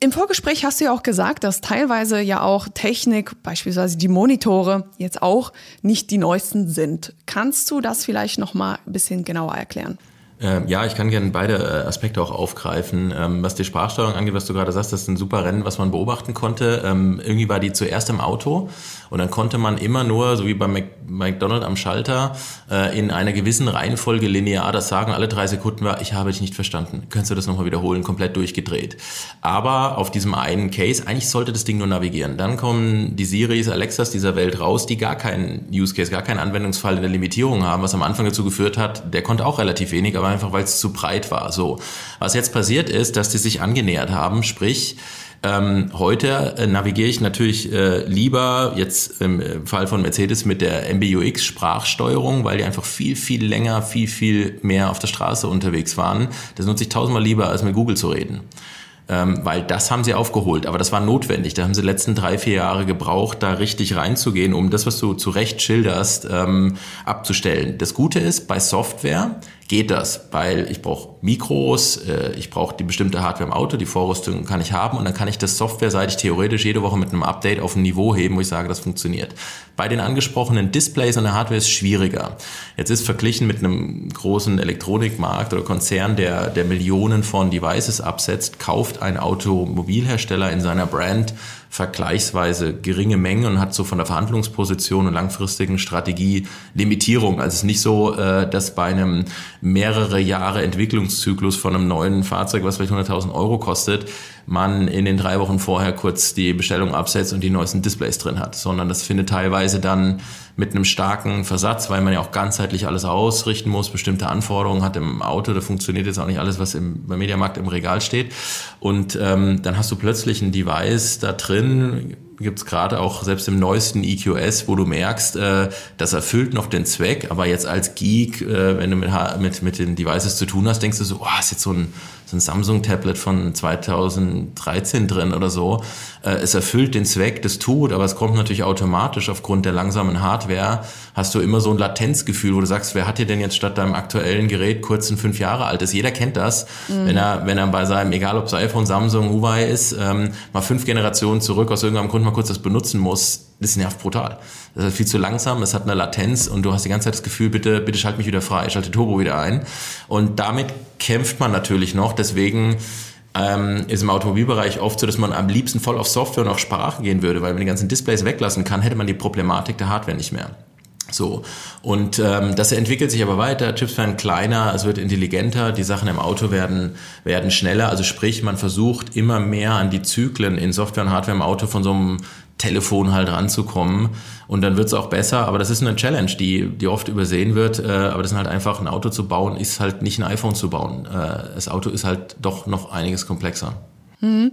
im Vorgespräch hast du ja auch gesagt, dass teilweise ja auch Technik, beispielsweise die Monitore, jetzt auch nicht die neuesten sind. Kannst du das vielleicht noch mal ein bisschen genauer erklären?
Ähm, ja, ich kann gerne beide äh, Aspekte auch aufgreifen. Ähm, was die Sprachsteuerung angeht, was du gerade sagst, das ist ein super Rennen, was man beobachten konnte. Ähm, irgendwie war die zuerst im Auto und dann konnte man immer nur, so wie bei McDonald am Schalter, äh, in einer gewissen Reihenfolge linear das sagen. Alle drei Sekunden war, ich habe dich nicht verstanden. Könntest du das nochmal wiederholen? Komplett durchgedreht. Aber auf diesem einen Case, eigentlich sollte das Ding nur navigieren. Dann kommen die Siris, Alexas dieser Welt raus, die gar keinen Use Case, gar keinen Anwendungsfall in der Limitierung haben, was am Anfang dazu geführt hat, der konnte auch relativ wenig, aber einfach weil es zu breit war. So, was jetzt passiert ist, dass die sich angenähert haben, sprich ähm, heute äh, navigiere ich natürlich äh, lieber jetzt im Fall von Mercedes mit der MBUX Sprachsteuerung, weil die einfach viel, viel länger, viel, viel mehr auf der Straße unterwegs waren. Das nutze ich tausendmal lieber, als mit Google zu reden ähm, weil das haben sie aufgeholt. Aber das war notwendig. Da haben sie die letzten drei, vier Jahre gebraucht, da richtig reinzugehen, um das, was du zu Recht schilderst, ähm, abzustellen. Das Gute ist, bei Software geht das, weil ich brauche Mikros, äh, ich brauche die bestimmte Hardware im Auto, die Vorrüstung kann ich haben und dann kann ich das softwareseitig theoretisch jede Woche mit einem Update auf ein Niveau heben, wo ich sage, das funktioniert. Bei den angesprochenen Displays und der Hardware ist es schwieriger. Jetzt ist verglichen mit einem großen Elektronikmarkt oder Konzern, der, der Millionen von Devices absetzt, kauft ein Automobilhersteller in seiner Brand vergleichsweise geringe Mengen und hat so von der Verhandlungsposition und langfristigen Strategie Limitierung. Also es ist nicht so, äh, dass bei einem mehrere Jahre Entwicklungszyklus von einem neuen Fahrzeug, was vielleicht 100.000 Euro kostet, man in den drei Wochen vorher kurz die Bestellung absetzt und die neuesten Displays drin hat, sondern das findet teilweise dann mit einem starken Versatz, weil man ja auch ganzheitlich alles ausrichten muss, bestimmte Anforderungen hat im Auto, da funktioniert jetzt auch nicht alles, was im, beim Mediamarkt im Regal steht. Und ähm, dann hast du plötzlich ein Device da drin, gibt's gerade auch selbst im neuesten EQS, wo du merkst, äh, das erfüllt noch den Zweck, aber jetzt als Geek, äh, wenn du mit, mit, mit den Devices zu tun hast, denkst du so, oh, ist jetzt so ein, so ein Samsung-Tablet von 2013 drin oder so. Äh, es erfüllt den Zweck, das tut, aber es kommt natürlich automatisch aufgrund der langsamen Hardware, hast du immer so ein Latenzgefühl, wo du sagst, wer hat dir denn jetzt statt deinem aktuellen Gerät kurz ein fünf Jahre altes? Jeder kennt das, mhm. wenn er, wenn er bei seinem, egal ob es iPhone, Samsung, Huawei ist, ähm, mal fünf Generationen zurück aus irgendeinem Grund mal kurz das benutzen muss, das nervt brutal. Das ist viel zu langsam, es hat eine Latenz und du hast die ganze Zeit das Gefühl, bitte, bitte schalt mich wieder frei, schalte Turbo wieder ein. Und damit kämpft man natürlich noch, deswegen ähm, ist im Automobilbereich oft so, dass man am liebsten voll auf Software und auf Sprache gehen würde, weil wenn man die ganzen Displays weglassen kann, hätte man die Problematik der Hardware nicht mehr. So. Und ähm, das entwickelt sich aber weiter. Chips werden kleiner, es wird intelligenter, die Sachen im Auto werden, werden schneller. Also sprich, man versucht immer mehr an die Zyklen in Software und Hardware im Auto von so einem Telefon halt ranzukommen. Und dann wird es auch besser. Aber das ist eine Challenge, die, die oft übersehen wird. Äh, aber das ist halt einfach, ein Auto zu bauen, ist halt nicht ein iPhone zu bauen. Äh, das Auto ist halt doch noch einiges komplexer.
Mhm.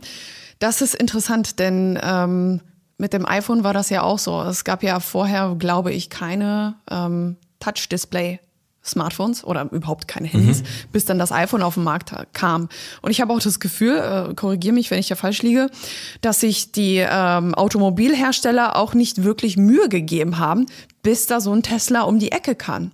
Das ist interessant, denn ähm mit dem iPhone war das ja auch so. Es gab ja vorher, glaube ich, keine ähm, Touch-Display. Smartphones oder überhaupt keine Handys, mhm. bis dann das iPhone auf den Markt kam. Und ich habe auch das Gefühl, äh, korrigiere mich, wenn ich da falsch liege, dass sich die ähm, Automobilhersteller auch nicht wirklich Mühe gegeben haben, bis da so ein Tesla um die Ecke kann.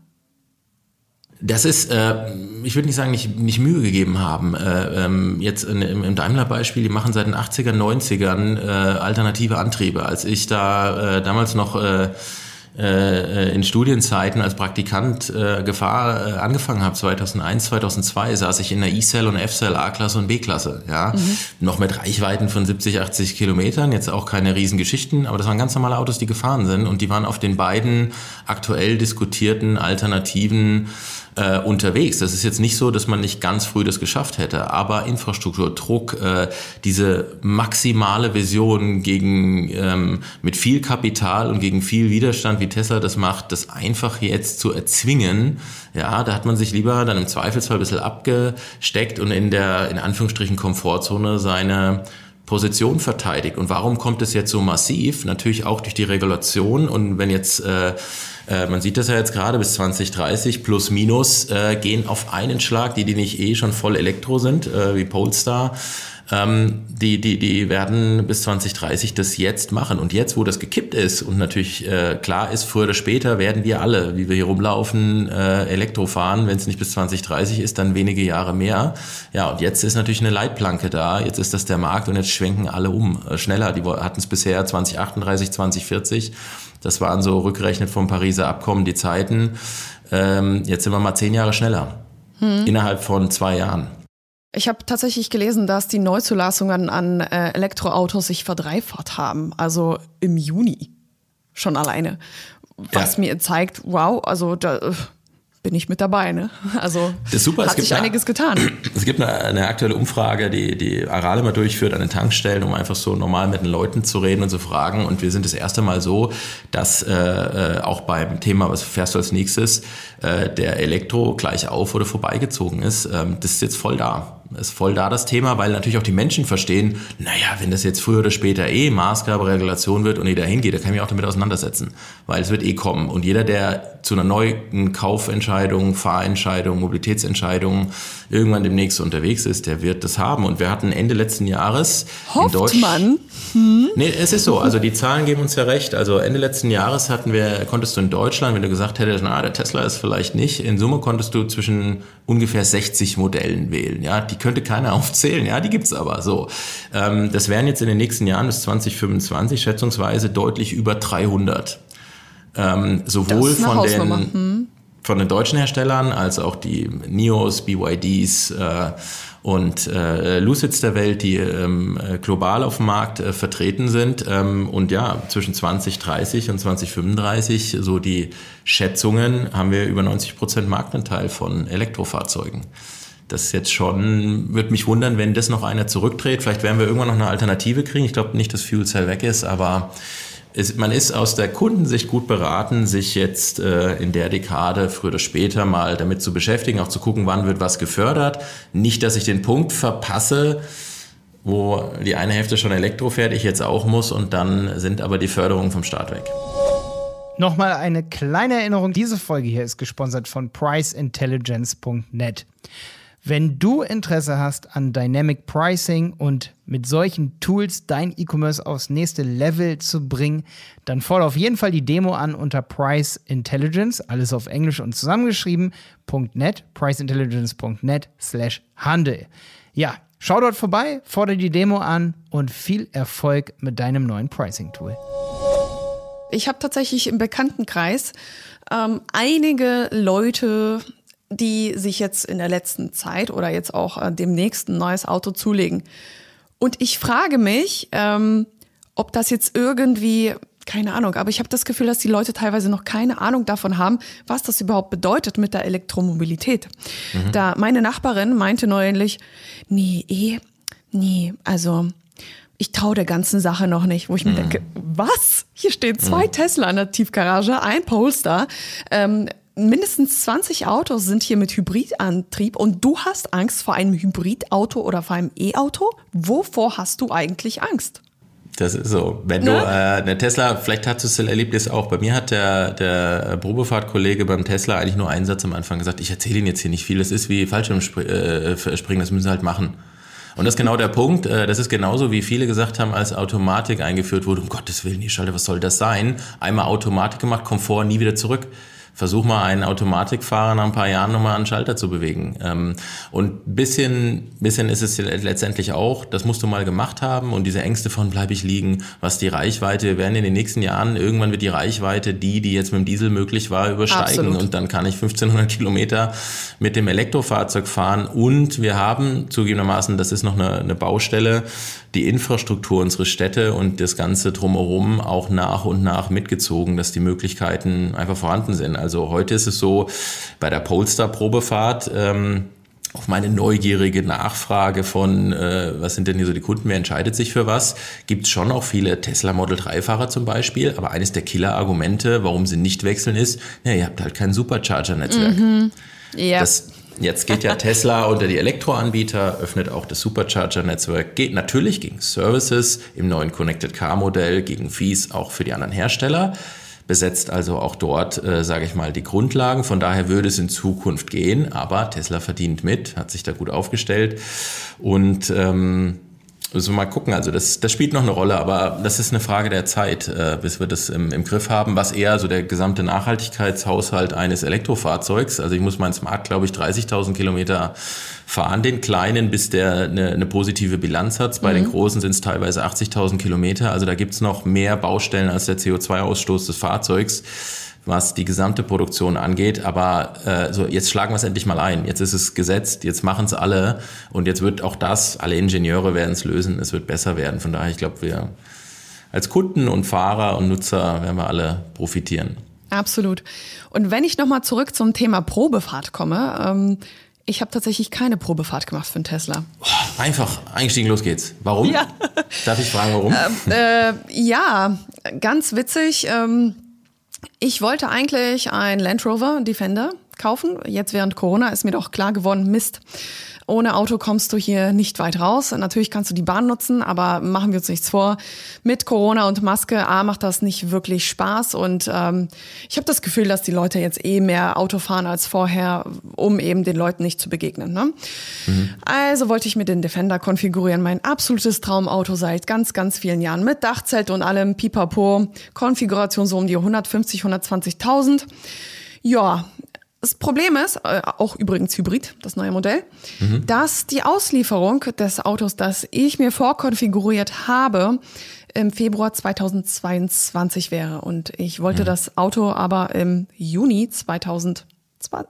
Das ist, äh, ich würde nicht sagen, nicht, nicht Mühe gegeben haben. Äh, ähm, jetzt in, im, im Daimler-Beispiel, die machen seit den 80er, 90ern äh, alternative Antriebe. Als ich da äh, damals noch äh, äh, in Studienzeiten als Praktikant äh, Gefahr äh, angefangen habe, 2001, 2002, saß ich in der E-Cell und F-Cell A-Klasse und B-Klasse. Ja? Mhm. Noch mit Reichweiten von 70, 80 Kilometern, jetzt auch keine Riesengeschichten, aber das waren ganz normale Autos, die gefahren sind und die waren auf den beiden aktuell diskutierten alternativen äh, unterwegs. Das ist jetzt nicht so, dass man nicht ganz früh das geschafft hätte, aber Infrastruktur, Druck, äh, diese maximale Vision gegen ähm, mit viel Kapital und gegen viel Widerstand, wie Tesla das macht, das einfach jetzt zu erzwingen, ja, da hat man sich lieber dann im Zweifelsfall ein bisschen abgesteckt und in der in Anführungsstrichen Komfortzone seine Position verteidigt. Und warum kommt es jetzt so massiv? Natürlich auch durch die Regulation. Und wenn jetzt, äh, äh, man sieht das ja jetzt gerade bis 2030 plus minus, äh, gehen auf einen Schlag, die, die nicht eh schon voll Elektro sind, äh, wie Polestar, ähm, die, die, die werden bis 2030 das jetzt machen. Und jetzt, wo das gekippt ist und natürlich äh, klar ist, früher oder später werden wir alle, wie wir hier rumlaufen, äh, Elektro fahren. Wenn es nicht bis 2030 ist, dann wenige Jahre mehr. Ja, und jetzt ist natürlich eine Leitplanke da. Jetzt ist das der Markt und jetzt schwenken alle um. Äh, schneller. Die hatten es bisher 2038, 2040. Das waren so rückgerechnet vom Pariser Abkommen die Zeiten. Ähm, jetzt sind wir mal zehn Jahre schneller. Hm. Innerhalb von zwei Jahren.
Ich habe tatsächlich gelesen, dass die Neuzulassungen an äh, Elektroautos sich verdreifacht haben, also im Juni schon alleine. Was ja. mir zeigt, wow, also da äh, bin ich mit dabei. Ne? Also
das ist super.
hat sich eine, einiges getan.
Es gibt eine, eine, aktuelle Umfrage, die die Aral immer durchführt an den Tankstellen, um einfach so normal mit den Leuten zu reden und zu fragen. Und wir sind das erste Mal so, dass äh, äh auch beim Thema, was fährst du als nächstes, äh, der Elektro gleich auf oder vorbeigezogen ist. Ähm, das ist jetzt voll da ist voll da das Thema, weil natürlich auch die Menschen verstehen, naja, wenn das jetzt früher oder später eh Maßgabe, Regulation wird und jeder hingeht, da kann ich mich auch damit auseinandersetzen, weil es wird eh kommen. Und jeder, der zu einer neuen Kaufentscheidung, Fahrentscheidung, Mobilitätsentscheidung irgendwann demnächst unterwegs ist, der wird das haben. Und wir hatten Ende letzten Jahres
Hofft in Deutschland... Man? Hm?
Nee, es ist so. Also die Zahlen geben uns ja recht. Also Ende letzten Jahres hatten wir, konntest du in Deutschland, wenn du gesagt hättest, na, der Tesla ist vielleicht nicht, in Summe konntest du zwischen ungefähr 60 Modellen wählen. Ja, die könnte keiner aufzählen, ja, die gibt's aber so. Ähm, das wären jetzt in den nächsten Jahren bis 2025 schätzungsweise deutlich über 300. Ähm, sowohl von den, hm. von den deutschen Herstellern als auch die NIOs, BYDs äh, und äh, Lucids der Welt, die ähm, global auf dem Markt äh, vertreten sind. Ähm, und ja, zwischen 2030 und 2035, so die Schätzungen, haben wir über 90 Prozent Marktanteil von Elektrofahrzeugen das jetzt schon, würde mich wundern, wenn das noch einer zurückdreht. Vielleicht werden wir irgendwann noch eine Alternative kriegen. Ich glaube nicht, dass Fuel Cell weg ist, aber es, man ist aus der Kundensicht gut beraten, sich jetzt äh, in der Dekade früher oder später mal damit zu beschäftigen, auch zu gucken, wann wird was gefördert. Nicht, dass ich den Punkt verpasse, wo die eine Hälfte schon Elektro fährt, ich jetzt auch muss und dann sind aber die Förderungen vom Staat weg.
Nochmal eine kleine Erinnerung, diese Folge hier ist gesponsert von priceintelligence.net. Wenn du Interesse hast an Dynamic Pricing und mit solchen Tools dein E-Commerce aufs nächste Level zu bringen, dann fordere auf jeden Fall die Demo an unter Price Intelligence, alles auf Englisch und zusammengeschrieben, .net, priceintelligence.net slash Handel. Ja, schau dort vorbei, fordere die Demo an und viel Erfolg mit deinem neuen Pricing-Tool.
Ich habe tatsächlich im Bekanntenkreis ähm, einige Leute, die sich jetzt in der letzten Zeit oder jetzt auch äh, demnächst ein neues Auto zulegen. Und ich frage mich, ähm, ob das jetzt irgendwie, keine Ahnung, aber ich habe das Gefühl, dass die Leute teilweise noch keine Ahnung davon haben, was das überhaupt bedeutet mit der Elektromobilität. Mhm. Da meine Nachbarin meinte neulich, nee, eh, nee, also ich traue der ganzen Sache noch nicht, wo ich mir mhm. denke, was? Hier stehen zwei mhm. Tesla in der Tiefgarage, ein Polestar. Ähm, mindestens 20 Autos sind hier mit Hybridantrieb und du hast Angst vor einem Hybridauto oder vor einem E-Auto? Wovor hast du eigentlich Angst?
Das ist so. Wenn ne? du äh, eine Tesla, vielleicht hattest du das Erlebnis auch. Bei mir hat der, der Probefahrtkollege beim Tesla eigentlich nur einen Satz am Anfang gesagt, ich erzähle Ihnen jetzt hier nicht viel, das ist wie Fallschirmspringen, äh, das müssen Sie halt machen. Und das ist genau der Punkt. Äh, das ist genauso, wie viele gesagt haben, als Automatik eingeführt wurde, um Gottes Willen, die Schalte, was soll das sein? Einmal Automatik gemacht, Komfort, nie wieder zurück versuch mal einen Automatikfahrer nach ein paar Jahren nochmal einen Schalter zu bewegen. Ähm, und bisschen, bisschen ist es letztendlich auch, das musst du mal gemacht haben und diese Ängste von bleibe ich liegen, was die Reichweite, wir werden in den nächsten Jahren, irgendwann wird die Reichweite, die, die jetzt mit dem Diesel möglich war, übersteigen Absolut. und dann kann ich 1500 Kilometer mit dem Elektrofahrzeug fahren und wir haben zugegebenermaßen, das ist noch eine, eine Baustelle, die Infrastruktur unserer Städte und das Ganze drumherum auch nach und nach mitgezogen, dass die Möglichkeiten einfach vorhanden sind. Also heute ist es so, bei der Polestar-Probefahrt, ähm, auf meine neugierige Nachfrage von, äh, was sind denn hier so die Kunden, wer entscheidet sich für was, gibt es schon auch viele Tesla Model 3-Fahrer zum Beispiel. Aber eines der Killer-Argumente, warum sie nicht wechseln, ist, ja, ihr habt halt kein Supercharger-Netzwerk. Mhm. Ja. Das, jetzt geht ja Tesla unter die Elektroanbieter, öffnet auch das Supercharger-Netzwerk, geht natürlich gegen Services im neuen Connected Car-Modell, gegen Fees auch für die anderen Hersteller besetzt also auch dort, äh, sage ich mal, die Grundlagen. Von daher würde es in Zukunft gehen, aber Tesla verdient mit, hat sich da gut aufgestellt und ähm, Müssen wir mal gucken. Also das, das spielt noch eine Rolle, aber das ist eine Frage der Zeit, äh, bis wir das im, im Griff haben, was eher so der gesamte Nachhaltigkeitshaushalt eines Elektrofahrzeugs. Also ich muss meinen Smart, glaube ich, 30.000 Kilometer fahren, den kleinen, bis der eine, eine positive Bilanz hat. Bei mhm. den großen sind es teilweise 80.000 Kilometer. Also da gibt's noch mehr Baustellen als der CO2-Ausstoß des Fahrzeugs was die gesamte Produktion angeht. Aber äh, so jetzt schlagen wir es endlich mal ein. Jetzt ist es gesetzt, jetzt machen es alle und jetzt wird auch das, alle Ingenieure werden es lösen, es wird besser werden. Von daher, ich glaube, wir als Kunden und Fahrer und Nutzer werden wir alle profitieren.
Absolut. Und wenn ich nochmal zurück zum Thema Probefahrt komme, ähm, ich habe tatsächlich keine Probefahrt gemacht für einen Tesla.
Einfach eingestiegen, los geht's. Warum? Ja. Darf ich fragen, warum?
Ähm, äh, ja, ganz witzig. Ähm, ich wollte eigentlich ein Land Rover Defender kaufen. Jetzt während Corona ist mir doch klar geworden, Mist. Ohne Auto kommst du hier nicht weit raus. Natürlich kannst du die Bahn nutzen, aber machen wir uns nichts vor. Mit Corona und Maske, A, macht das nicht wirklich Spaß. Und ähm, ich habe das Gefühl, dass die Leute jetzt eh mehr Auto fahren als vorher, um eben den Leuten nicht zu begegnen. Ne? Mhm. Also wollte ich mir den Defender konfigurieren. Mein absolutes Traumauto seit ganz, ganz vielen Jahren. Mit Dachzelt und allem Pipapo. Konfiguration so um die 150, 120.000. Ja, das Problem ist, äh, auch übrigens Hybrid, das neue Modell, mhm. dass die Auslieferung des Autos, das ich mir vorkonfiguriert habe, im Februar 2022 wäre. Und ich wollte mhm. das Auto aber im Juni 2000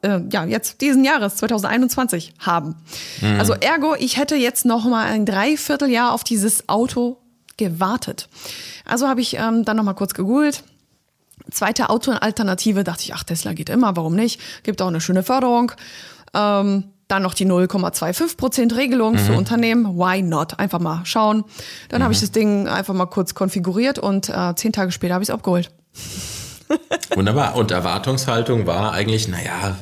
äh, ja, jetzt diesen Jahres, 2021, haben. Mhm. Also ergo, ich hätte jetzt noch mal ein Dreivierteljahr auf dieses Auto gewartet. Also habe ich ähm, dann noch mal kurz gegoogelt, Zweite Autoalternative dachte ich, ach, Tesla geht immer, warum nicht? Gibt auch eine schöne Förderung. Ähm, dann noch die 0,25% Regelung mhm. für Unternehmen. Why not? Einfach mal schauen. Dann mhm. habe ich das Ding einfach mal kurz konfiguriert und äh, zehn Tage später habe ich es abgeholt.
Wunderbar. Und Erwartungshaltung war eigentlich, naja,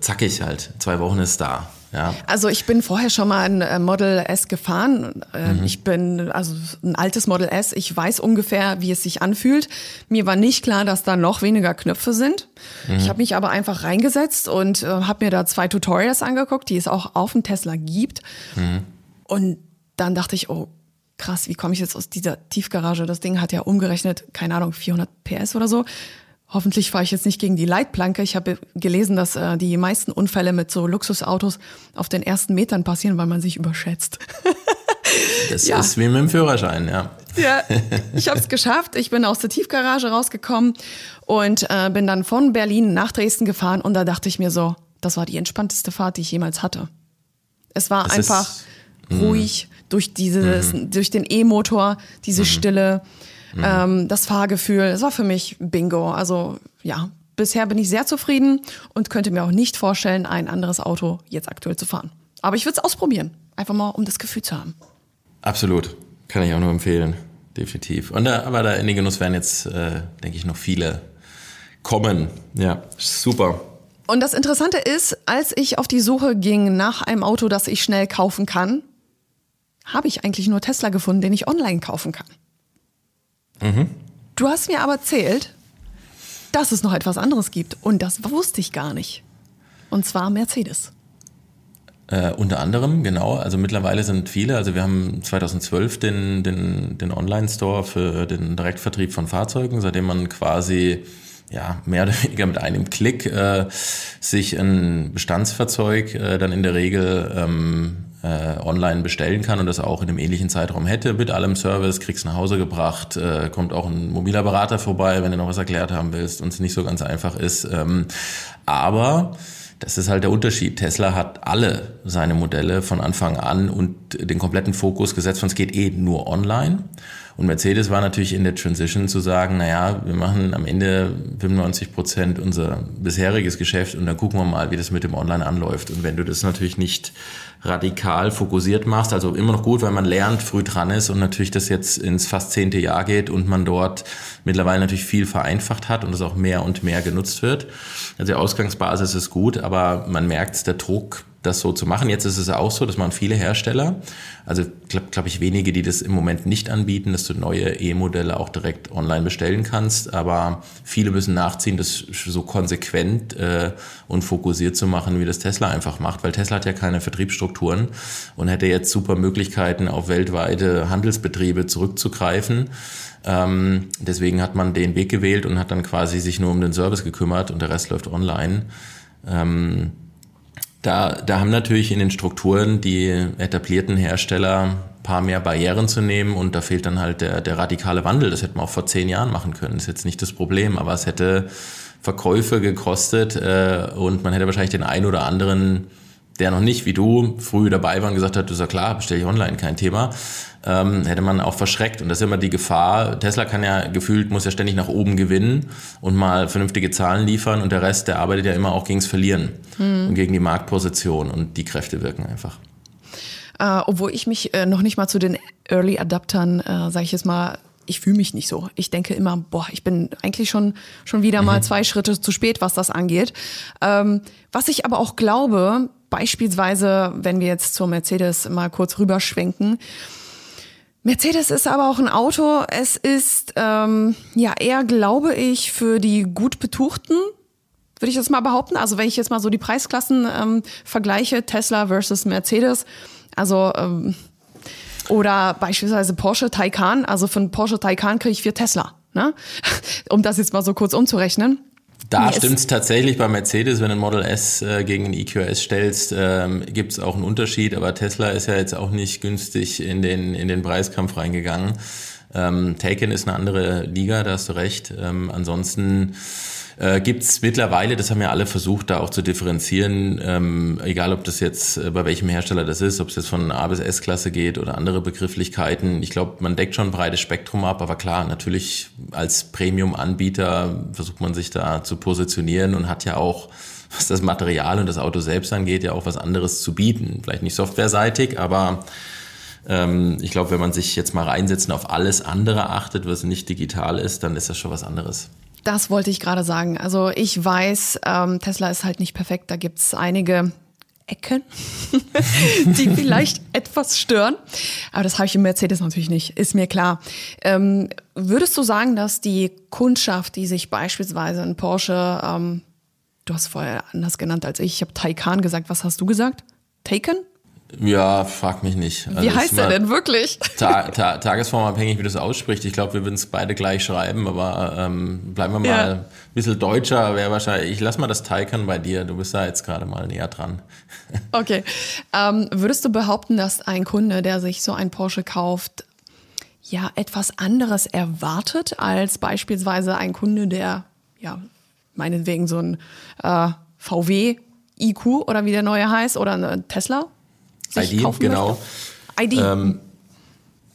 zackig halt. Zwei Wochen ist da. Ja.
Also ich bin vorher schon mal ein äh, Model S gefahren. Äh, mhm. Ich bin also ein altes Model S. Ich weiß ungefähr, wie es sich anfühlt. Mir war nicht klar, dass da noch weniger Knöpfe sind. Mhm. Ich habe mich aber einfach reingesetzt und äh, habe mir da zwei Tutorials angeguckt, die es auch auf dem Tesla gibt. Mhm. Und dann dachte ich, oh krass, wie komme ich jetzt aus dieser Tiefgarage? Das Ding hat ja umgerechnet, keine Ahnung, 400 PS oder so. Hoffentlich fahre ich jetzt nicht gegen die Leitplanke. Ich habe gelesen, dass äh, die meisten Unfälle mit so Luxusautos auf den ersten Metern passieren, weil man sich überschätzt.
das ja. ist wie mit dem Führerschein, ja.
Ja, ich habe es geschafft. Ich bin aus der Tiefgarage rausgekommen und äh, bin dann von Berlin nach Dresden gefahren und da dachte ich mir so, das war die entspannteste Fahrt, die ich jemals hatte. Es war das einfach ist, ruhig durch dieses, mm. durch den E-Motor, diese mm. Stille. Mhm. Ähm, das Fahrgefühl, das war für mich Bingo. Also ja, bisher bin ich sehr zufrieden und könnte mir auch nicht vorstellen, ein anderes Auto jetzt aktuell zu fahren. Aber ich würde es ausprobieren, einfach mal, um das Gefühl zu haben.
Absolut, kann ich auch nur empfehlen, definitiv. Und da, aber da in den Genuss werden jetzt, äh, denke ich, noch viele kommen. Ja, super.
Und das Interessante ist, als ich auf die Suche ging nach einem Auto, das ich schnell kaufen kann, habe ich eigentlich nur Tesla gefunden, den ich online kaufen kann. Mhm. Du hast mir aber erzählt, dass es noch etwas anderes gibt. Und das wusste ich gar nicht. Und zwar Mercedes.
Äh, unter anderem, genau. Also mittlerweile sind viele, also wir haben 2012 den, den, den Online-Store für den Direktvertrieb von Fahrzeugen, seitdem man quasi ja, mehr oder weniger mit einem Klick äh, sich ein Bestandsfahrzeug äh, dann in der Regel ähm, äh, online bestellen kann und das auch in einem ähnlichen Zeitraum hätte, mit allem Service, kriegst nach Hause gebracht, äh, kommt auch ein mobiler Berater vorbei, wenn du noch was erklärt haben willst und es nicht so ganz einfach ist. Ähm, aber das ist halt der Unterschied. Tesla hat alle seine Modelle von Anfang an und den kompletten Fokus gesetzt, von es geht eh nur online. Und Mercedes war natürlich in der Transition zu sagen, naja, wir machen am Ende 95 Prozent unser bisheriges Geschäft und dann gucken wir mal, wie das mit dem Online anläuft. Und wenn du das natürlich nicht radikal fokussiert machst, also immer noch gut, weil man lernt, früh dran ist und natürlich das jetzt ins fast zehnte Jahr geht und man dort mittlerweile natürlich viel vereinfacht hat und es auch mehr und mehr genutzt wird. Also die Ausgangsbasis ist gut, aber man merkt, der Druck das so zu machen. Jetzt ist es auch so, dass man viele Hersteller, also glaube glaub ich wenige, die das im Moment nicht anbieten, dass du neue E-Modelle auch direkt online bestellen kannst, aber viele müssen nachziehen, das so konsequent äh, und fokussiert zu machen, wie das Tesla einfach macht, weil Tesla hat ja keine Vertriebsstrukturen und hätte jetzt super Möglichkeiten, auf weltweite Handelsbetriebe zurückzugreifen. Ähm, deswegen hat man den Weg gewählt und hat dann quasi sich nur um den Service gekümmert und der Rest läuft online. Ähm, da, da haben natürlich in den Strukturen die etablierten Hersteller ein paar mehr Barrieren zu nehmen und da fehlt dann halt der, der radikale Wandel. Das hätte man auch vor zehn Jahren machen können. Das ist jetzt nicht das Problem, aber es hätte Verkäufe gekostet äh, und man hätte wahrscheinlich den einen oder anderen der noch nicht wie du früh dabei war und gesagt hat, du sagst klar, bestelle ich online, kein Thema, ähm, hätte man auch verschreckt. Und das ist immer die Gefahr. Tesla kann ja gefühlt, muss ja ständig nach oben gewinnen und mal vernünftige Zahlen liefern und der Rest, der arbeitet ja immer auch gegens Verlieren hm. und gegen die Marktposition und die Kräfte wirken einfach.
Äh, obwohl ich mich äh, noch nicht mal zu den Early Adaptern, äh, sage ich jetzt mal, ich fühle mich nicht so. Ich denke immer, boah, ich bin eigentlich schon, schon wieder mal mhm. zwei Schritte zu spät, was das angeht. Ähm, was ich aber auch glaube, Beispielsweise, wenn wir jetzt zur Mercedes mal kurz rüberschwenken. Mercedes ist aber auch ein Auto. Es ist ähm, ja eher, glaube ich, für die gut betuchten, würde ich das mal behaupten. Also wenn ich jetzt mal so die Preisklassen ähm, vergleiche, Tesla versus Mercedes, also ähm, oder beispielsweise Porsche Taycan, also von Porsche Taycan kriege ich vier Tesla, ne? um das jetzt mal so kurz umzurechnen.
Da yes. stimmt es tatsächlich bei Mercedes, wenn du ein Model S äh, gegen ein EQS stellst, ähm, gibt es auch einen Unterschied, aber Tesla ist ja jetzt auch nicht günstig in den, in den Preiskampf reingegangen. Ähm, Taken ist eine andere Liga, da hast du recht. Ähm, ansonsten äh, gibt es mittlerweile, das haben ja alle versucht, da auch zu differenzieren, ähm, egal ob das jetzt äh, bei welchem Hersteller das ist, ob es jetzt von A bis S-Klasse geht oder andere Begrifflichkeiten. Ich glaube, man deckt schon ein breites Spektrum ab, aber klar, natürlich als Premium-Anbieter versucht man sich da zu positionieren und hat ja auch was das Material und das Auto selbst angeht, ja auch was anderes zu bieten. Vielleicht nicht softwareseitig, aber ähm, ich glaube, wenn man sich jetzt mal reinsetzt und auf alles andere achtet, was nicht digital ist, dann ist das schon was anderes.
Das wollte ich gerade sagen. Also ich weiß, ähm, Tesla ist halt nicht perfekt. Da gibt es einige Ecken, die vielleicht etwas stören. Aber das habe ich im Mercedes natürlich nicht, ist mir klar. Ähm, würdest du sagen, dass die Kundschaft, die sich beispielsweise in Porsche, ähm, du hast vorher anders genannt als ich, ich habe Taycan gesagt, was hast du gesagt? Taken?
Ja, frag mich nicht.
Also wie heißt er denn wirklich?
Ta ta tagesformabhängig, wie du es aussprichst. Ich glaube, wir würden es beide gleich schreiben, aber ähm, bleiben wir mal ja. ein bisschen deutscher. Wäre wahrscheinlich. Ich lass mal das Taycan bei dir. Du bist da jetzt gerade mal näher dran.
Okay. Ähm, würdest du behaupten, dass ein Kunde, der sich so ein Porsche kauft, ja etwas anderes erwartet als beispielsweise ein Kunde, der ja meinetwegen so ein äh, VW IQ oder wie der neue heißt oder eine Tesla
ID, genau. ID. Ähm,